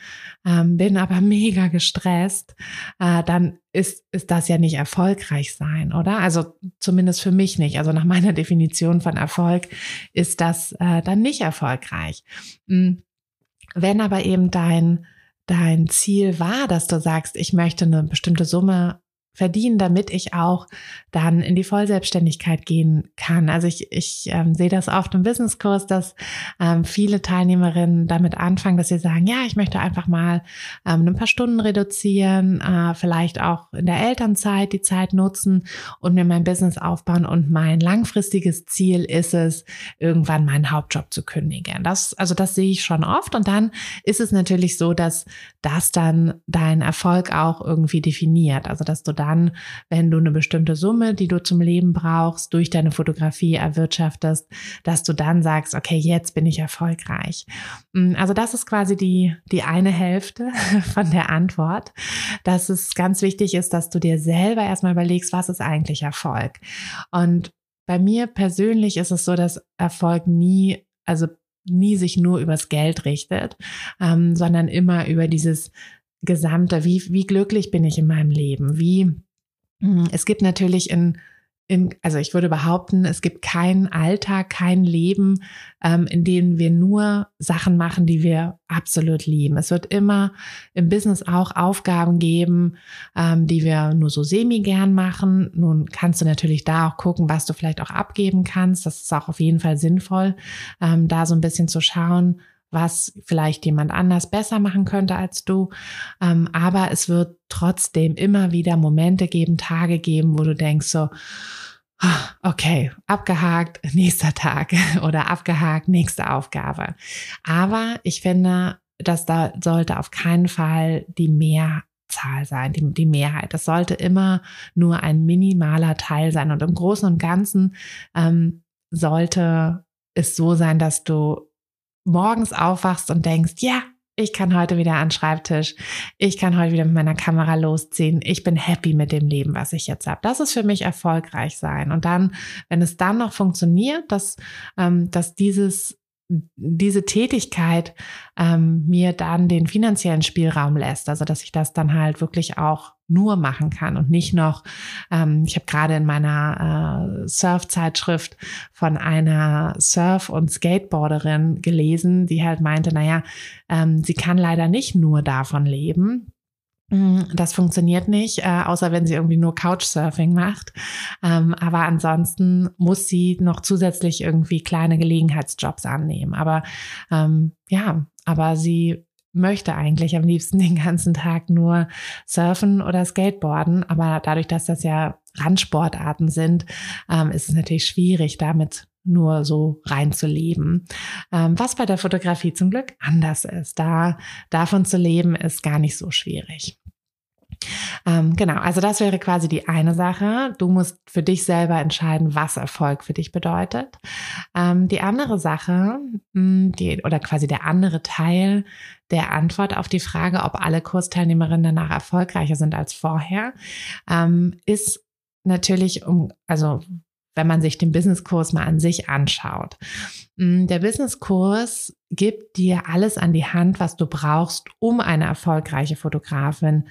ähm, bin aber (laughs) mega gestresst, äh, dann ist, ist das ja nicht erfolgreich sein, oder? Also zumindest für mich nicht. Also nach (laughs) meiner Definition von Erfolg ist das äh, dann nicht erfolgreich. Hm. Wenn aber eben dein, dein Ziel war, dass du sagst, ich möchte eine bestimmte Summe verdienen, damit ich auch dann in die Vollselbstständigkeit gehen kann. Also ich, ich ähm, sehe das oft im Businesskurs, dass ähm, viele Teilnehmerinnen damit anfangen, dass sie sagen, ja, ich möchte einfach mal ähm, ein paar Stunden reduzieren, äh, vielleicht auch in der Elternzeit die Zeit nutzen und mir mein Business aufbauen. Und mein langfristiges Ziel ist es, irgendwann meinen Hauptjob zu kündigen. Das, also das sehe ich schon oft. Und dann ist es natürlich so, dass das dann dein Erfolg auch irgendwie definiert. Also dass du da dann, wenn du eine bestimmte Summe, die du zum Leben brauchst, durch deine Fotografie erwirtschaftest, dass du dann sagst, okay, jetzt bin ich erfolgreich. Mm, also das ist quasi die, die eine Hälfte (laughs) von der Antwort, dass es ganz wichtig ist, dass du dir selber erstmal überlegst, was ist eigentlich Erfolg? Und bei mir persönlich ist es so, dass Erfolg nie, also nie sich nur übers Geld richtet, ähm, sondern immer über dieses Gesamte, wie, wie glücklich bin ich in meinem Leben, wie, hm, es gibt natürlich in, in, also ich würde behaupten, es gibt keinen Alltag, kein Leben, ähm, in dem wir nur Sachen machen, die wir absolut lieben. Es wird immer im Business auch Aufgaben geben, ähm, die wir nur so semi gern machen. Nun kannst du natürlich da auch gucken, was du vielleicht auch abgeben kannst. Das ist auch auf jeden Fall sinnvoll, ähm, da so ein bisschen zu schauen, was vielleicht jemand anders besser machen könnte als du. Ähm, aber es wird trotzdem immer wieder Momente geben, Tage geben, wo du denkst so, ah, okay, abgehakt, (laughs) nächster Tag (laughs) oder abgehakt, nächste Aufgabe. Aber ich finde, dass da sollte auf keinen Fall die Mehrzahl sein, die, die Mehrheit. Das sollte immer nur ein minimaler Teil sein. Und im Großen und Ganzen ähm, sollte es so sein, dass du morgens aufwachst und denkst, ja, ich kann heute wieder an Schreibtisch, ich kann heute wieder mit meiner Kamera losziehen, ich bin happy mit dem Leben, was ich jetzt habe. Das ist für mich erfolgreich sein. Und dann, wenn es dann noch funktioniert, dass, ähm, dass dieses diese Tätigkeit ähm, mir dann den finanziellen Spielraum lässt, also dass ich das dann halt wirklich auch nur machen kann und nicht noch, ähm, ich habe gerade in meiner äh, Surf-Zeitschrift von einer Surf- und Skateboarderin gelesen, die halt meinte, naja, ähm, sie kann leider nicht nur davon leben, Mm, das funktioniert nicht, äh, außer wenn sie irgendwie nur Couchsurfing macht. Ähm, aber ansonsten muss sie noch zusätzlich irgendwie kleine Gelegenheitsjobs annehmen. Aber ähm, ja, aber sie möchte eigentlich am liebsten den ganzen Tag nur surfen oder skateboarden. Aber dadurch, dass das ja Randsportarten sind, ähm, ist es natürlich schwierig, damit nur so reinzuleben. Ähm, was bei der Fotografie zum Glück anders ist. Da davon zu leben, ist gar nicht so schwierig. Ähm, genau, also das wäre quasi die eine Sache. Du musst für dich selber entscheiden, was Erfolg für dich bedeutet. Ähm, die andere Sache, hm, die, oder quasi der andere Teil der Antwort auf die Frage, ob alle Kursteilnehmerinnen danach erfolgreicher sind als vorher, ähm, ist natürlich um, also wenn man sich den Businesskurs mal an sich anschaut. Hm, der Businesskurs gibt dir alles an die Hand, was du brauchst, um eine erfolgreiche Fotografin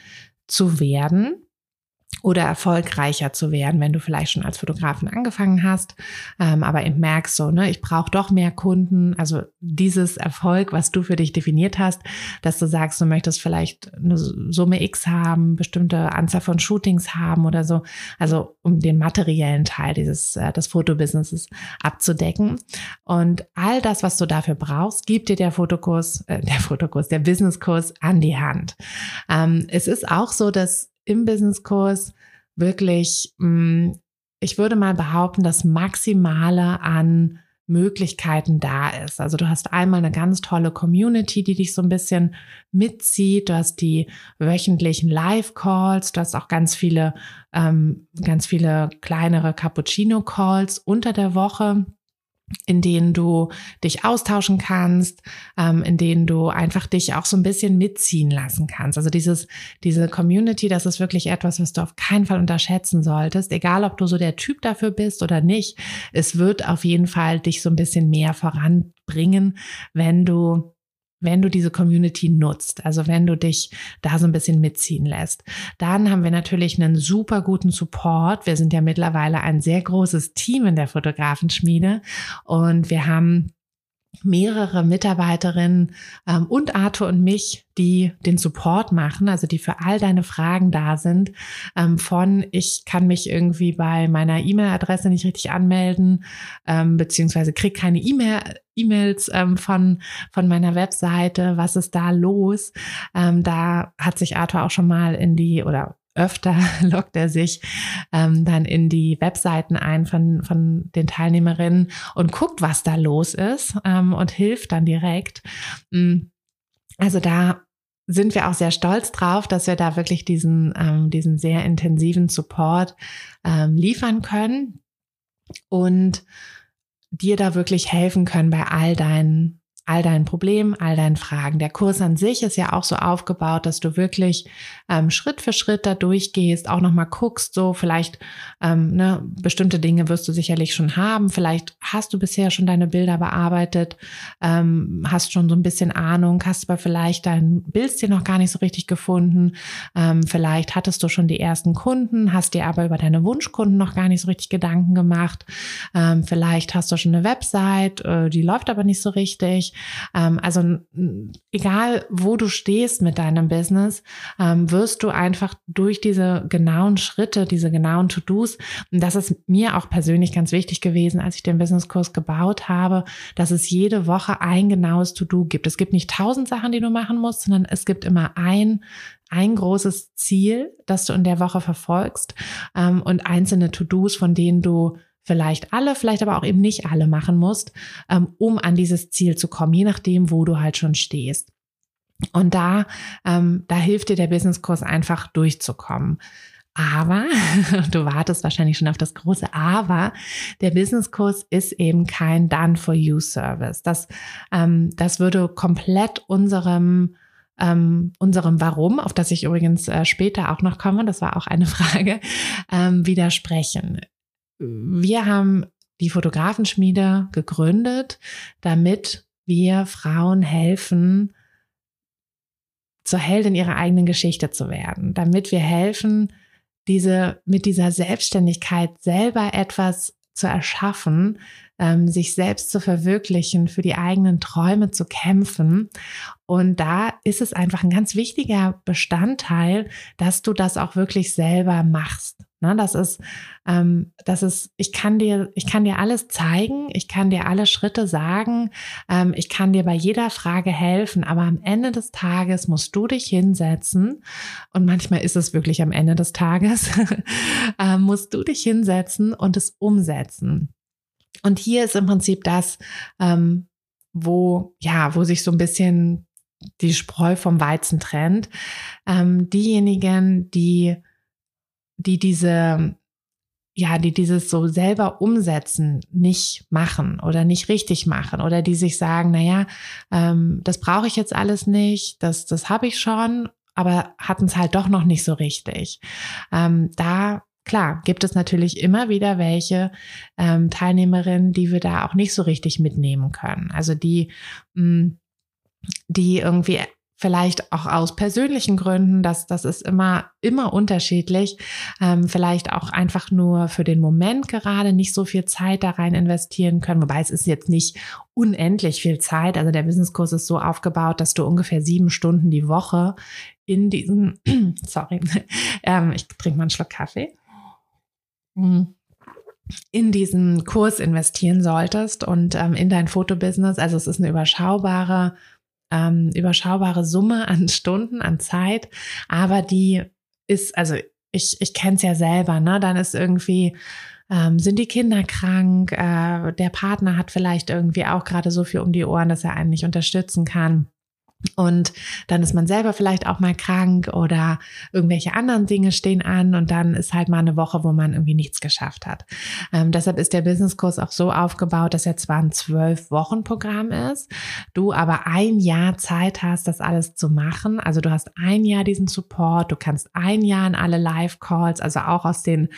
zu werden oder erfolgreicher zu werden, wenn du vielleicht schon als Fotografin angefangen hast, ähm, aber eben merkst so, ne, ich brauche doch mehr Kunden. Also dieses Erfolg, was du für dich definiert hast, dass du sagst, du möchtest vielleicht eine Summe X haben, bestimmte Anzahl von Shootings haben oder so, also um den materiellen Teil dieses äh, des Fotobusinesses abzudecken. Und all das, was du dafür brauchst, gibt dir der Fotokurs, äh, der Fotokurs, der Businesskurs an die Hand. Ähm, es ist auch so, dass im Businesskurs wirklich, mm, ich würde mal behaupten, das Maximale an Möglichkeiten da ist. Also du hast einmal eine ganz tolle Community, die dich so ein bisschen mitzieht. Du hast die wöchentlichen Live-Calls. Du hast auch ganz viele, ähm, ganz viele kleinere Cappuccino-Calls unter der Woche in denen du dich austauschen kannst, ähm, in denen du einfach dich auch so ein bisschen mitziehen lassen kannst. Also dieses, diese Community, das ist wirklich etwas, was du auf keinen Fall unterschätzen solltest. Egal, ob du so der Typ dafür bist oder nicht. Es wird auf jeden Fall dich so ein bisschen mehr voranbringen, wenn du wenn du diese Community nutzt, also wenn du dich da so ein bisschen mitziehen lässt. Dann haben wir natürlich einen super guten Support. Wir sind ja mittlerweile ein sehr großes Team in der Fotografenschmiede und wir haben mehrere Mitarbeiterinnen ähm, und Arthur und mich, die den Support machen, also die für all deine Fragen da sind. Ähm, von ich kann mich irgendwie bei meiner E-Mail-Adresse nicht richtig anmelden, ähm, beziehungsweise krieg keine E-Mail. E-Mails ähm, von, von meiner Webseite, was ist da los? Ähm, da hat sich Arthur auch schon mal in die oder öfter (laughs) loggt er sich ähm, dann in die Webseiten ein von, von den Teilnehmerinnen und guckt, was da los ist ähm, und hilft dann direkt. Mm, also da sind wir auch sehr stolz drauf, dass wir da wirklich diesen, ähm, diesen sehr intensiven Support ähm, liefern können und dir da wirklich helfen können bei all deinen all deinen Problemen, all deinen Fragen. Der Kurs an sich ist ja auch so aufgebaut, dass du wirklich ähm, Schritt für Schritt da durchgehst, auch nochmal guckst, so vielleicht ähm, ne, bestimmte Dinge wirst du sicherlich schon haben. Vielleicht hast du bisher schon deine Bilder bearbeitet, ähm, hast schon so ein bisschen Ahnung, hast aber vielleicht dein Bildstil noch gar nicht so richtig gefunden. Ähm, vielleicht hattest du schon die ersten Kunden, hast dir aber über deine Wunschkunden noch gar nicht so richtig Gedanken gemacht. Ähm, vielleicht hast du schon eine Website, äh, die läuft aber nicht so richtig. Ähm, also egal, wo du stehst mit deinem Business, ähm, wirst du einfach durch diese genauen Schritte, diese genauen To-Dos, und das ist mir auch persönlich ganz wichtig gewesen, als ich den Businesskurs gebaut habe, dass es jede Woche ein genaues To-Do gibt. Es gibt nicht tausend Sachen, die du machen musst, sondern es gibt immer ein ein großes Ziel, das du in der Woche verfolgst ähm, und einzelne To-Dos, von denen du vielleicht alle, vielleicht aber auch eben nicht alle machen musst, ähm, um an dieses Ziel zu kommen, je nachdem, wo du halt schon stehst. Und da, ähm, da hilft dir der Businesskurs einfach durchzukommen. Aber, (laughs) du wartest wahrscheinlich schon auf das große Aber, der Businesskurs ist eben kein Done-for-You-Service. Das, ähm, das würde komplett unserem ähm, unserem Warum, auf das ich übrigens äh, später auch noch komme, das war auch eine (laughs) Frage, ähm, widersprechen wir haben die Fotografenschmiede gegründet, damit wir Frauen helfen, zur Heldin ihrer eigenen Geschichte zu werden, damit wir helfen, diese, mit dieser Selbstständigkeit selber etwas zu erschaffen, ähm, sich selbst zu verwirklichen, für die eigenen Träume zu kämpfen. Und da ist es einfach ein ganz wichtiger Bestandteil, dass du das auch wirklich selber machst. Ne, das ist, ähm, das ist, ich kann dir, ich kann dir alles zeigen, ich kann dir alle Schritte sagen, ähm, ich kann dir bei jeder Frage helfen, aber am Ende des Tages musst du dich hinsetzen und manchmal ist es wirklich am Ende des Tages, (laughs) äh, musst du dich hinsetzen und es umsetzen. Und hier ist im Prinzip das, ähm, wo, ja, wo sich so ein bisschen die Spreu vom Weizen trennt. Ähm, diejenigen, die die diese, ja, die dieses so selber umsetzen, nicht machen oder nicht richtig machen oder die sich sagen, na ja, ähm, das brauche ich jetzt alles nicht, das, das habe ich schon, aber hatten es halt doch noch nicht so richtig. Ähm, da Klar, gibt es natürlich immer wieder welche ähm, Teilnehmerinnen, die wir da auch nicht so richtig mitnehmen können. Also die, mh, mm, die irgendwie vielleicht auch aus persönlichen Gründen, das, das ist immer, immer unterschiedlich, ähm, vielleicht auch einfach nur für den Moment gerade nicht so viel Zeit da rein investieren können, wobei es ist jetzt nicht unendlich viel Zeit. Also der Businesskurs ist so aufgebaut, dass du ungefähr sieben Stunden die Woche in diesen, (clears throat) sorry, (laughs) ähm, ich trinke mal einen Schluck Kaffee. Hm, in diesen Kurs investieren solltest und ähm, in dein Fotobusiness. Also es ist eine überschaubare ähm, überschaubare Summe an (laughs) Stunden, an Zeit, aber die ist, also ich, ich kenne es ja selber, ne? Dann ist irgendwie, ähm, sind die Kinder krank, äh, der Partner hat vielleicht irgendwie auch gerade so viel um die Ohren, dass er einen nicht unterstützen kann. Und dann ist man selber vielleicht auch mal krank oder irgendwelche anderen Dinge stehen an und dann ist halt mal eine Woche, wo man irgendwie nichts geschafft hat. Ähm, deshalb ist der Businesskurs auch so aufgebaut, dass er zwar ein zwölf Wochen Programm ist, du aber ein Jahr Zeit hast, das alles zu machen. Also du hast ein Jahr diesen Support, du kannst ein Jahr in alle Live-Calls, also auch aus den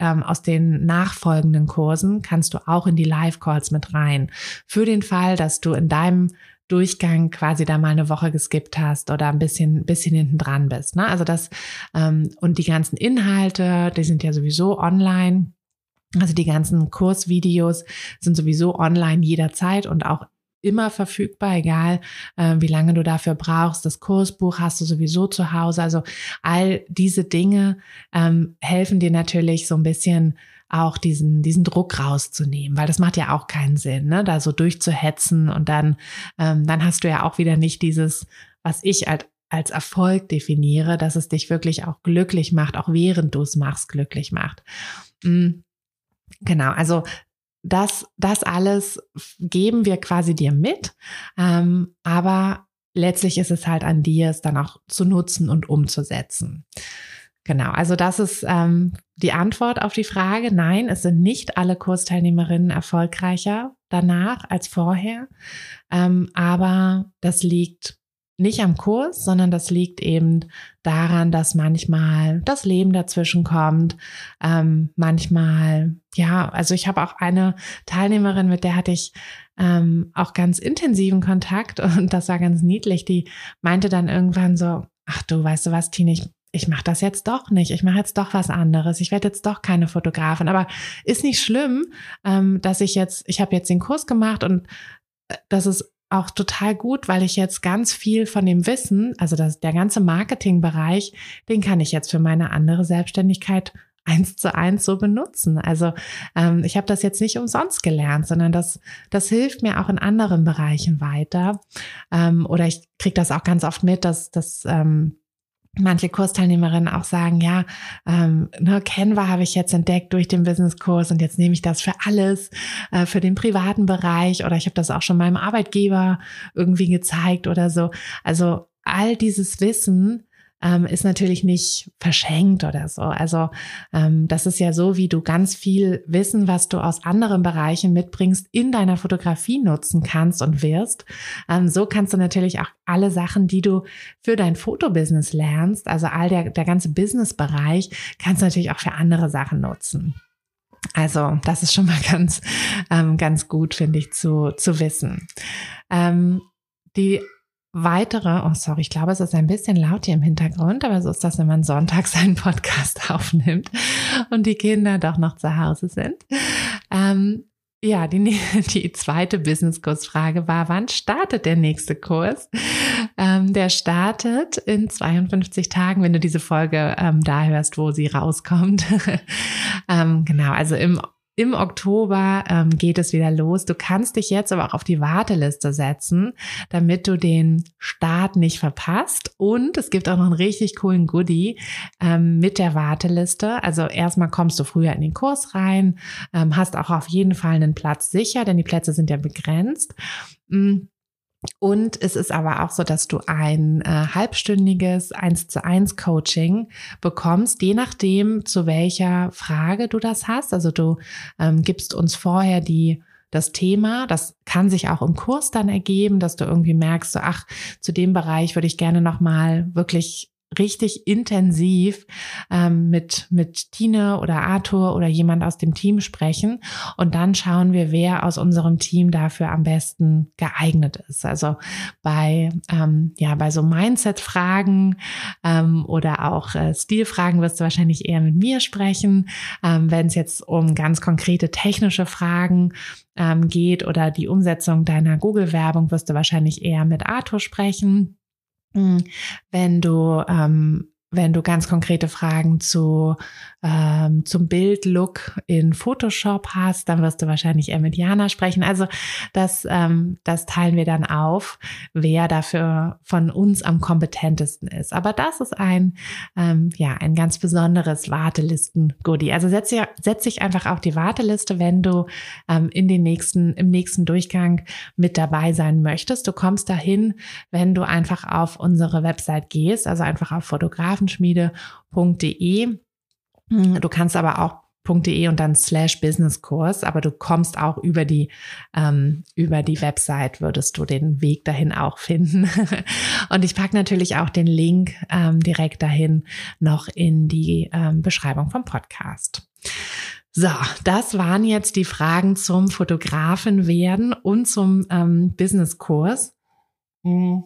ähm, aus den nachfolgenden Kursen kannst du auch in die Live-Calls mit rein. Für den Fall, dass du in deinem Durchgang quasi da mal eine Woche geskippt hast oder ein bisschen, bisschen hinten dran bist. Ne? Also das, ähm, und die ganzen Inhalte, die sind ja sowieso online. Also die ganzen Kursvideos sind sowieso online jederzeit und auch immer verfügbar, egal äh, wie lange du dafür brauchst. Das Kursbuch hast du sowieso zu Hause. Also all diese Dinge ähm, helfen dir natürlich so ein bisschen auch diesen, diesen Druck rauszunehmen, weil das macht ja auch keinen Sinn, ne? da so durchzuhetzen und dann, ähm, dann hast du ja auch wieder nicht dieses, was ich als als Erfolg definiere, dass es dich wirklich auch glücklich macht, auch während du es machst, glücklich macht. Mhm. Genau, also das, das alles geben wir quasi dir mit, ähm, aber letztlich ist es halt an dir, es dann auch zu nutzen und umzusetzen. Genau, also das ist ähm, die Antwort auf die Frage. Nein, es sind nicht alle Kursteilnehmerinnen erfolgreicher danach als vorher. Ähm, aber das liegt nicht am Kurs, sondern das liegt eben daran, dass manchmal das Leben dazwischen kommt. Ähm, manchmal, ja, also ich habe auch eine Teilnehmerin, mit der hatte ich ähm, auch ganz intensiven Kontakt (laughs) und das war ganz niedlich. Die meinte dann irgendwann so, ach du, weißt du was, Tine, ich ich mache das jetzt doch nicht, ich mache jetzt doch was anderes, ich werde jetzt doch keine Fotografin. Aber ist nicht schlimm, ähm, dass ich jetzt, ich habe jetzt den Kurs gemacht und äh, das ist auch total gut, weil ich jetzt ganz viel von dem Wissen, also das, der ganze Marketingbereich, den kann ich jetzt für meine andere Selbstständigkeit eins zu eins so benutzen. Also ähm, ich habe das jetzt nicht umsonst gelernt, sondern das, das hilft mir auch in anderen Bereichen weiter. Ähm, oder ich kriege das auch ganz oft mit, dass, dass ähm, manche Kursteilnehmerinnen auch sagen, ja, ähm, ne, Canva habe ich jetzt entdeckt durch den Businesskurs und jetzt nehme ich das für alles, äh, für den privaten Bereich oder ich habe das auch schon meinem Arbeitgeber irgendwie gezeigt oder so. Also all dieses Wissen ähm, ist natürlich nicht verschenkt oder so. Also ähm, das ist ja so, wie du ganz viel Wissen, was du aus anderen Bereichen mitbringst, in deiner Fotografie nutzen kannst und wirst. Ähm, so kannst du natürlich auch alle Sachen, die du für dein Fotobusiness lernst, also all der, der ganze Businessbereich, kannst du natürlich auch für andere Sachen nutzen. Also das ist schon mal (laughs) ganz, ähm, ganz gut, finde ich, zu, zu wissen. Ähm, die weitere, oh sorry, ich glaube, es ist ein bisschen laut hier im Hintergrund, aber so ist das, wenn man sonntags einen Podcast (laughs) aufnimmt und die Kinder doch noch zu Hause sind. Ähm, ja, die, (laughs) die zweite Business-Kursfrage war, wann startet der nächste Kurs? Ähm, der startet in 52 Tagen, wenn du diese Folge ähm, da hörst, wo sie rauskommt. (laughs) ähm, genau, also im im Oktober ähm, geht es wieder los. Du kannst dich jetzt aber auch auf die Warteliste setzen, damit du den Start nicht verpasst. Und es gibt auch noch einen richtig coolen Goodie ähm, mit der Warteliste. Also erstmal kommst du früher in den Kurs rein, ähm, hast auch auf jeden Fall einen Platz sicher, denn die Plätze sind ja begrenzt. Mhm. Und es ist aber auch so, dass du ein äh, halbstündiges 1 zu 1 Coaching bekommst, je nachdem, zu welcher Frage du das hast. Also du ähm, gibst uns vorher die das Thema. Das kann sich auch im Kurs dann ergeben, dass du irgendwie merkst, so, ach, zu dem Bereich würde ich gerne nochmal wirklich richtig intensiv ähm, mit, mit Tine oder Arthur oder jemand aus dem Team sprechen und dann schauen wir, wer aus unserem Team dafür am besten geeignet ist. Also bei, ähm, ja, bei so Mindset-Fragen ähm, oder auch äh, Stilfragen wirst du wahrscheinlich eher mit mir sprechen. Ähm, Wenn es jetzt um ganz konkrete technische Fragen ähm, geht oder die Umsetzung deiner Google-Werbung, wirst du wahrscheinlich eher mit Arthur sprechen. Wenn du ähm, wenn du ganz konkrete Fragen zu, ähm, zum Bildlook in Photoshop hast, dann wirst du wahrscheinlich eher mit Jana sprechen. Also das, ähm, das teilen wir dann auf, wer dafür von uns am kompetentesten ist. Aber das ist ein, ähm, ja, ein ganz besonderes Wartelisten-Goodie. Also setz, setz dich einfach auf die Warteliste, wenn du ähm, in den nächsten, im nächsten Durchgang mit dabei sein möchtest. Du kommst dahin, wenn du einfach auf unsere Website gehst, also einfach auf Fotograf hafenschmiede.de. Hm, du kannst aber auch .de und dann slash Businesskurs, aber du kommst auch über die ähm, über die Website würdest du den Weg dahin auch finden. (laughs) und ich packe natürlich auch den Link ähm, direkt dahin noch in die ähm, Beschreibung vom Podcast. So, das waren jetzt die Fragen zum Fotografen werden und zum ähm, Businesskurs. Hm.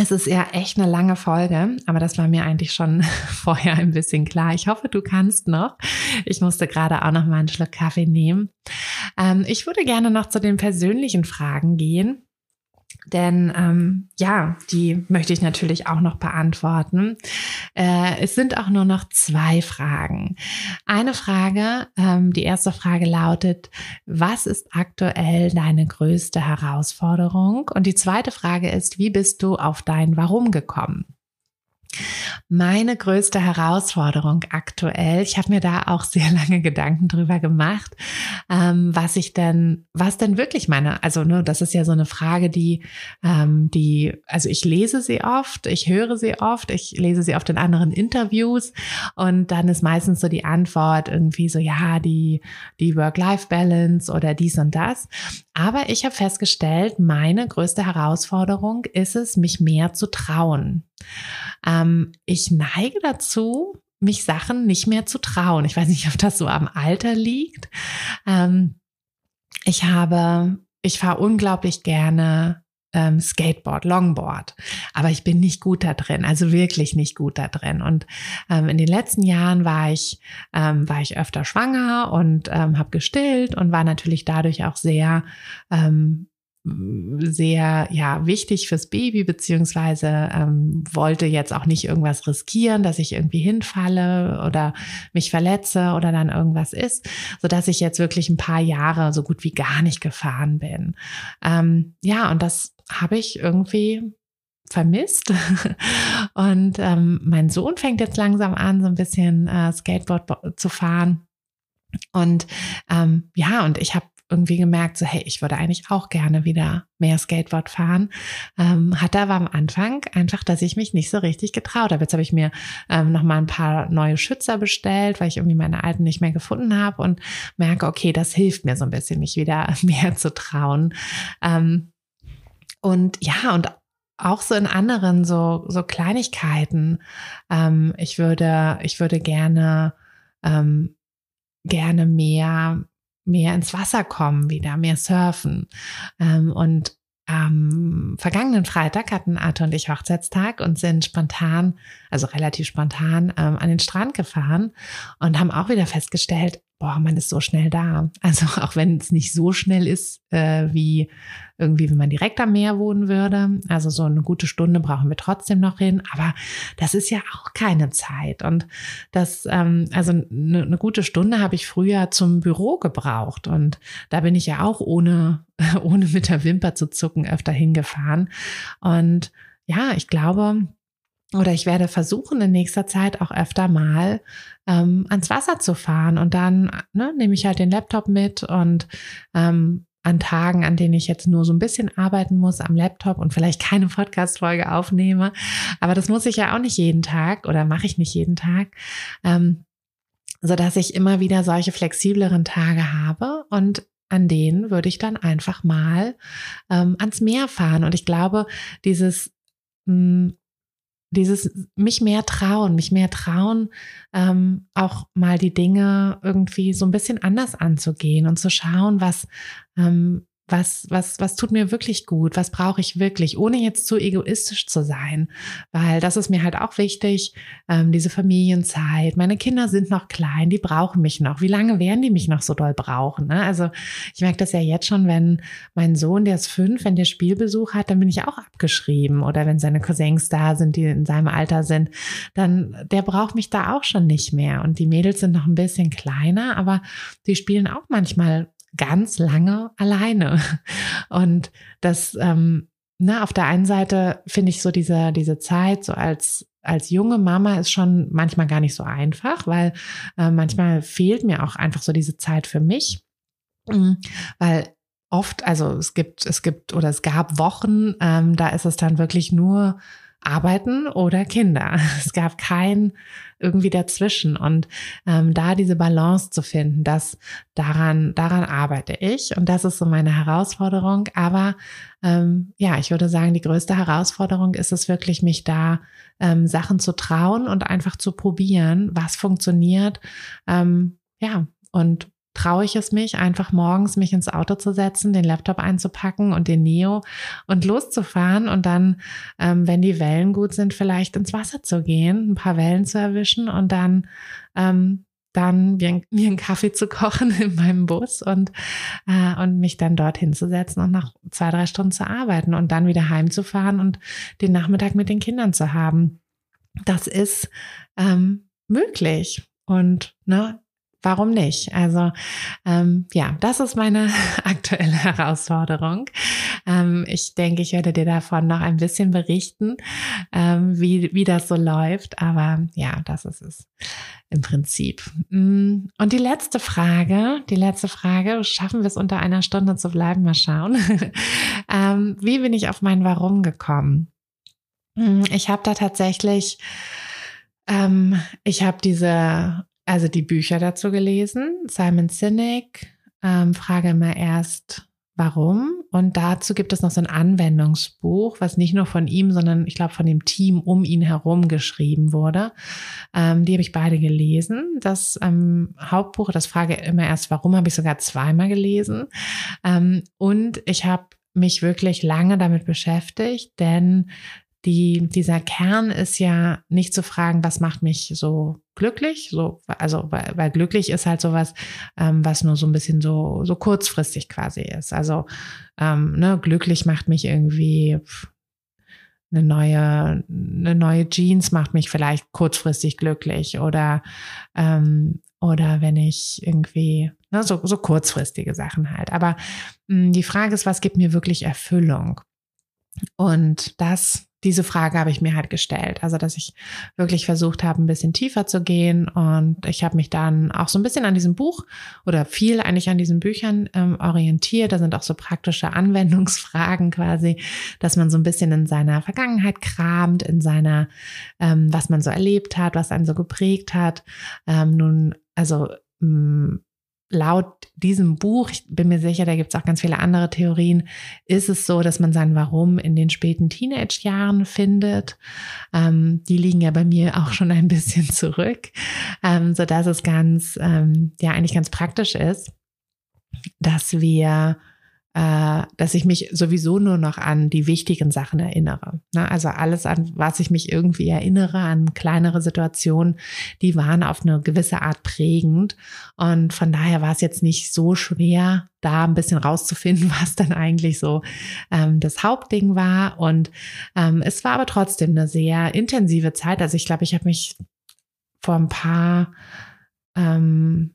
Es ist ja echt eine lange Folge, aber das war mir eigentlich schon (laughs) vorher ein bisschen klar. Ich hoffe, du kannst noch. Ich musste gerade auch noch mal einen Schluck Kaffee nehmen. Ähm, ich würde gerne noch zu den persönlichen Fragen gehen. Denn ähm, ja, die möchte ich natürlich auch noch beantworten. Äh, es sind auch nur noch zwei Fragen. Eine Frage, ähm, die erste Frage lautet, was ist aktuell deine größte Herausforderung? Und die zweite Frage ist, wie bist du auf dein Warum gekommen? Meine größte Herausforderung aktuell, ich habe mir da auch sehr (laughs) lange Gedanken drüber gemacht, ähm, was ich denn, was denn wirklich meine, also ne, das ist ja so eine Frage, die, ähm, die, also ich lese sie oft, ich höre sie oft, ich lese sie oft in anderen Interviews und dann ist meistens so die Antwort irgendwie so, ja, die, die Work-Life-Balance oder dies und das. Aber ich habe festgestellt, meine größte Herausforderung ist es, mich mehr zu trauen. Ähm, ich neige dazu, mich Sachen nicht mehr zu trauen. Ich weiß nicht, ob das so am Alter liegt. Ähm, ich habe, ich fahre unglaublich gerne ähm, Skateboard, Longboard, aber ich bin nicht gut da drin, also wirklich nicht gut da drin. Und ähm, in den letzten Jahren war ich, ähm, war ich öfter schwanger und ähm, habe gestillt und war natürlich dadurch auch sehr ähm, sehr ja wichtig fürs Baby beziehungsweise ähm, wollte jetzt auch nicht irgendwas riskieren, dass ich irgendwie hinfalle oder mich verletze oder dann irgendwas ist, so dass ich jetzt wirklich ein paar Jahre so gut wie gar nicht gefahren bin. Ähm, ja und das habe ich irgendwie vermisst. (laughs) Und ähm, mein Sohn fängt jetzt langsam an, so ein bisschen äh, Skateboard zu fahren. Und ähm, ja, und ich habe irgendwie gemerkt, so hey, ich würde eigentlich auch gerne wieder mehr Skateboard fahren. Ähm, hatte aber am Anfang einfach, dass ich mich nicht so richtig getraut habe. Jetzt habe ich mir ähm, noch mal ein paar neue Schützer bestellt, weil ich irgendwie meine alten nicht mehr gefunden habe und merke, okay, das hilft mir so ein bisschen, mich wieder (laughs) mehr zu trauen. Ähm, und ja, und auch so in anderen so so Kleinigkeiten. Ähm, ich würde ich würde gerne ähm, gerne mehr mehr ins Wasser kommen, wieder mehr surfen. Ähm, und am vergangenen Freitag hatten Arthur und ich Hochzeitstag und sind spontan, also relativ spontan, ähm, an den Strand gefahren und haben auch wieder festgestellt, boah, man ist so schnell da. Also (laughs) auch wenn es nicht so schnell ist, äh, wie irgendwie, wenn man direkt am Meer wohnen würde. Also so eine gute Stunde brauchen wir trotzdem noch hin. Aber das ist ja auch keine Zeit. Und das, ähm, also eine, eine gute Stunde habe ich früher zum Büro gebraucht. Und da bin ich ja auch ohne, (laughs) ohne mit der Wimper zu zucken öfter hingefahren. Und ja, ich glaube, oder ich werde versuchen, in nächster Zeit auch öfter mal ähm, ans Wasser zu fahren. Und dann ne, nehme ich halt den Laptop mit und ähm, an Tagen, an denen ich jetzt nur so ein bisschen arbeiten muss am Laptop und vielleicht keine Podcast-Folge aufnehme. Aber das muss ich ja auch nicht jeden Tag oder mache ich nicht jeden Tag. Ähm, so dass ich immer wieder solche flexibleren Tage habe und an denen würde ich dann einfach mal ähm, ans Meer fahren. Und ich glaube, dieses hm, dieses mich mehr trauen, mich mehr trauen, ähm, auch mal die Dinge irgendwie so ein bisschen anders anzugehen und zu schauen, was, ähm, was, was, was tut mir wirklich gut, was brauche ich wirklich, ohne jetzt zu egoistisch zu sein, weil das ist mir halt auch wichtig, ähm, diese Familienzeit. Meine Kinder sind noch klein, die brauchen mich noch. Wie lange werden die mich noch so doll brauchen? Ne? Also ich merke das ja jetzt schon, wenn mein Sohn, der ist fünf, wenn der Spielbesuch hat, dann bin ich auch abgeschrieben. Oder wenn seine Cousins da sind, die in seinem Alter sind, dann der braucht mich da auch schon nicht mehr. Und die Mädels sind noch ein bisschen kleiner, aber die spielen auch manchmal ganz lange alleine. Und das, ähm, na, auf der einen Seite finde ich so diese, diese Zeit so als als junge Mama ist schon manchmal gar nicht so einfach, weil äh, manchmal fehlt mir auch einfach so diese Zeit für mich, mhm. weil oft, also es gibt, es gibt oder es gab Wochen, ähm, da ist es dann wirklich nur Arbeiten oder Kinder. (laughs) Es gab kein irgendwie dazwischen. Und ähm, da diese Balance zu finden, das daran, daran arbeite ich. Und das ist so meine Herausforderung. Aber ähm, ja, ich würde sagen, die größte Herausforderung ist es wirklich, mich da ähm, Sachen zu trauen und einfach zu probieren, was funktioniert. Ähm, ja, und traue ich es mich, einfach morgens mich ins Auto zu setzen, den Laptop einzupacken und den Neo und loszufahren und dann, ähm, wenn die Wellen gut sind, vielleicht ins Wasser zu gehen, ein paar Wellen zu erwischen und dann ähm, dann mir, mir einen Kaffee zu (laughs) kochen in meinem Bus und, äh, und mich dann dorthin zu setzen und nach zwei, drei Stunden zu arbeiten und dann wieder heimzufahren und den Nachmittag mit den Kindern zu haben. Das ist ähm, möglich. Und ne, warum nicht? Also ähm, ja, das ist meine (laughs) aktuelle Herausforderung. Ähm, ich denke, ich werde dir davon noch ein bisschen berichten, ähm, wie, wie das so läuft. Aber ja, das ist es im Prinzip. Mm, und die letzte Frage, die letzte Frage, schaffen wir es unter einer Stunde zu bleiben? Mal schauen. (laughs) ähm, wie bin ich auf mein Warum gekommen? Mm, ich habe da tatsächlich ähm, ich habe diese also die Bücher dazu gelesen. Simon Sinek, ähm, frage immer erst, warum. Und dazu gibt es noch so ein Anwendungsbuch, was nicht nur von ihm, sondern ich glaube von dem Team um ihn herum geschrieben wurde. Ähm, die habe ich beide gelesen. Das ähm, Hauptbuch, das frage immer erst, warum, habe ich sogar zweimal gelesen. Ähm, und ich habe mich wirklich lange damit beschäftigt, denn die, dieser Kern ist ja nicht zu fragen, was macht mich so glücklich, so, also, weil, weil glücklich ist halt sowas, ähm, was nur so ein bisschen so, so kurzfristig quasi ist. Also, ähm, ne, glücklich macht mich irgendwie eine neue, eine neue Jeans macht mich vielleicht kurzfristig glücklich oder, ähm, oder wenn ich irgendwie, ne, so, so kurzfristige Sachen halt. Aber mh, hm, die Frage ist, was gibt mir wirklich Erfüllung? Und das diese Frage habe ich mir halt gestellt. Also, dass ich wirklich versucht habe, ein bisschen tiefer zu gehen. Und ich habe mich dann auch so ein bisschen an diesem Buch oder viel eigentlich an diesen Büchern ähm, orientiert. Da sind auch so praktische (laughs) Anwendungsfragen quasi, dass man so ein bisschen in seiner Vergangenheit kramt, in seiner, ähm, was man so erlebt hat, was einen so geprägt hat. Ähm, nun, also mh, mm, laut diesem Buch, ich bin mir sicher, da gibt es auch ganz viele andere Theorien, ist es so, dass man sein Warum in den späten Teenage-Jahren findet. Ähm, die liegen ja bei mir auch schon ein bisschen (laughs) zurück, ähm, so dass es ganz, ähm, ja, eigentlich ganz praktisch ist, dass wir äh, dass ich mich sowieso nur noch an die wichtigen Sachen erinnere. Ne? Also alles, an was ich mich irgendwie erinnere, an kleinere Situationen, die waren auf eine gewisse Art prägend. Und von daher war es jetzt nicht so schwer, da ein bisschen rauszufinden, (laughs) was dann eigentlich so ähm, das Hauptding war. Und ähm, es war aber trotzdem eine sehr intensive Zeit. Also ich glaube, ich habe mich vor ein paar ähm,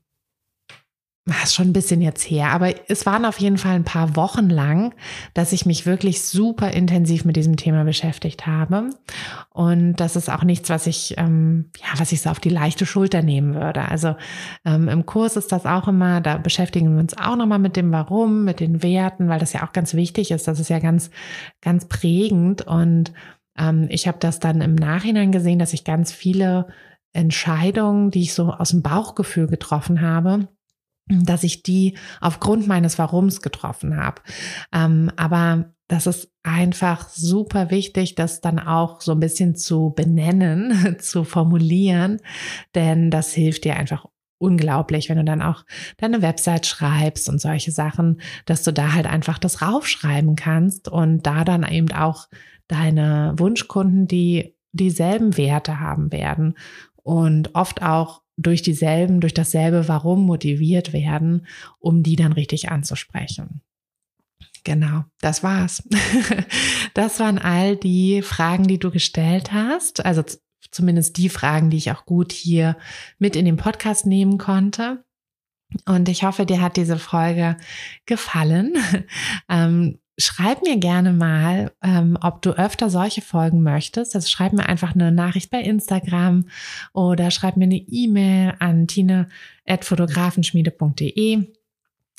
ist schon ein bisschen jetzt her, aber es waren auf jeden Fall ein paar Wochen lang, dass ich mich wirklich super intensiv mit diesem Thema beschäftigt habe. Und das ist auch nichts, was ich, ähm, ja, was ich so auf die leichte Schulter nehmen würde. Also ähm, im Kurs ist das auch immer, da beschäftigen wir uns auch nochmal mit dem Warum, mit den Werten, weil das ja auch ganz wichtig ist. Das ist ja ganz, ganz prägend. Und ähm, ich habe das dann im Nachhinein gesehen, dass ich ganz viele Entscheidungen, die ich so aus dem Bauchgefühl getroffen habe, dass ich die aufgrund meines Warums getroffen habe. Ähm, aber das ist einfach super wichtig, das dann auch so ein bisschen zu benennen, (laughs) zu formulieren, denn das hilft dir einfach unglaublich, wenn du dann auch deine Website schreibst und solche Sachen, dass du da halt einfach das raufschreiben kannst und da dann eben auch deine Wunschkunden, die dieselben Werte haben werden und oft auch durch dieselben, durch dasselbe Warum motiviert werden, um die dann richtig anzusprechen. Genau, das war's. (laughs) Das waren all die Fragen, die du gestellt hast. Also zumindest die Fragen, die ich auch gut hier mit in den Podcast nehmen konnte. Und ich hoffe, dir hat diese Folge gefallen. (laughs) Ähm, schreib mir gerne mal, ähm, ob du öfter solche Folgen möchtest. Also schreib mir einfach eine Nachricht bei Instagram oder schreib mir eine E-Mail an tine.fotografenschmiede.de.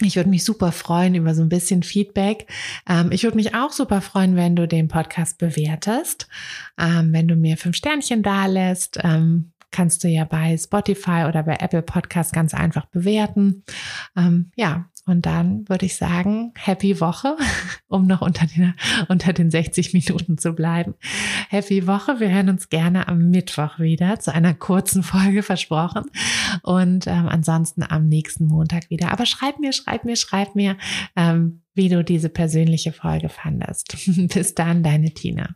Ich würde mich super freuen über so ein bisschen Feedback. Ähm, ich würde mich auch super freuen, wenn du den Podcast bewertest, ähm, wenn du mir fünf Sternchen da lässt. Ähm, kannst du ja bei Spotify oder bei Apple Podcast ganz einfach bewerten. Ähm, ja, und dann würde ich sagen, happy Woche, (laughs) um noch unter den, unter den 60 Minuten zu bleiben. Happy Woche. Wir hören uns gerne am Mittwoch wieder zu einer kurzen Folge versprochen. Und ähm, ansonsten am nächsten Montag wieder. Aber schreib mir, schreib mir, schreib mir, ähm, wie du diese persönliche Folge fandest. (laughs) Bis dann, deine Tina.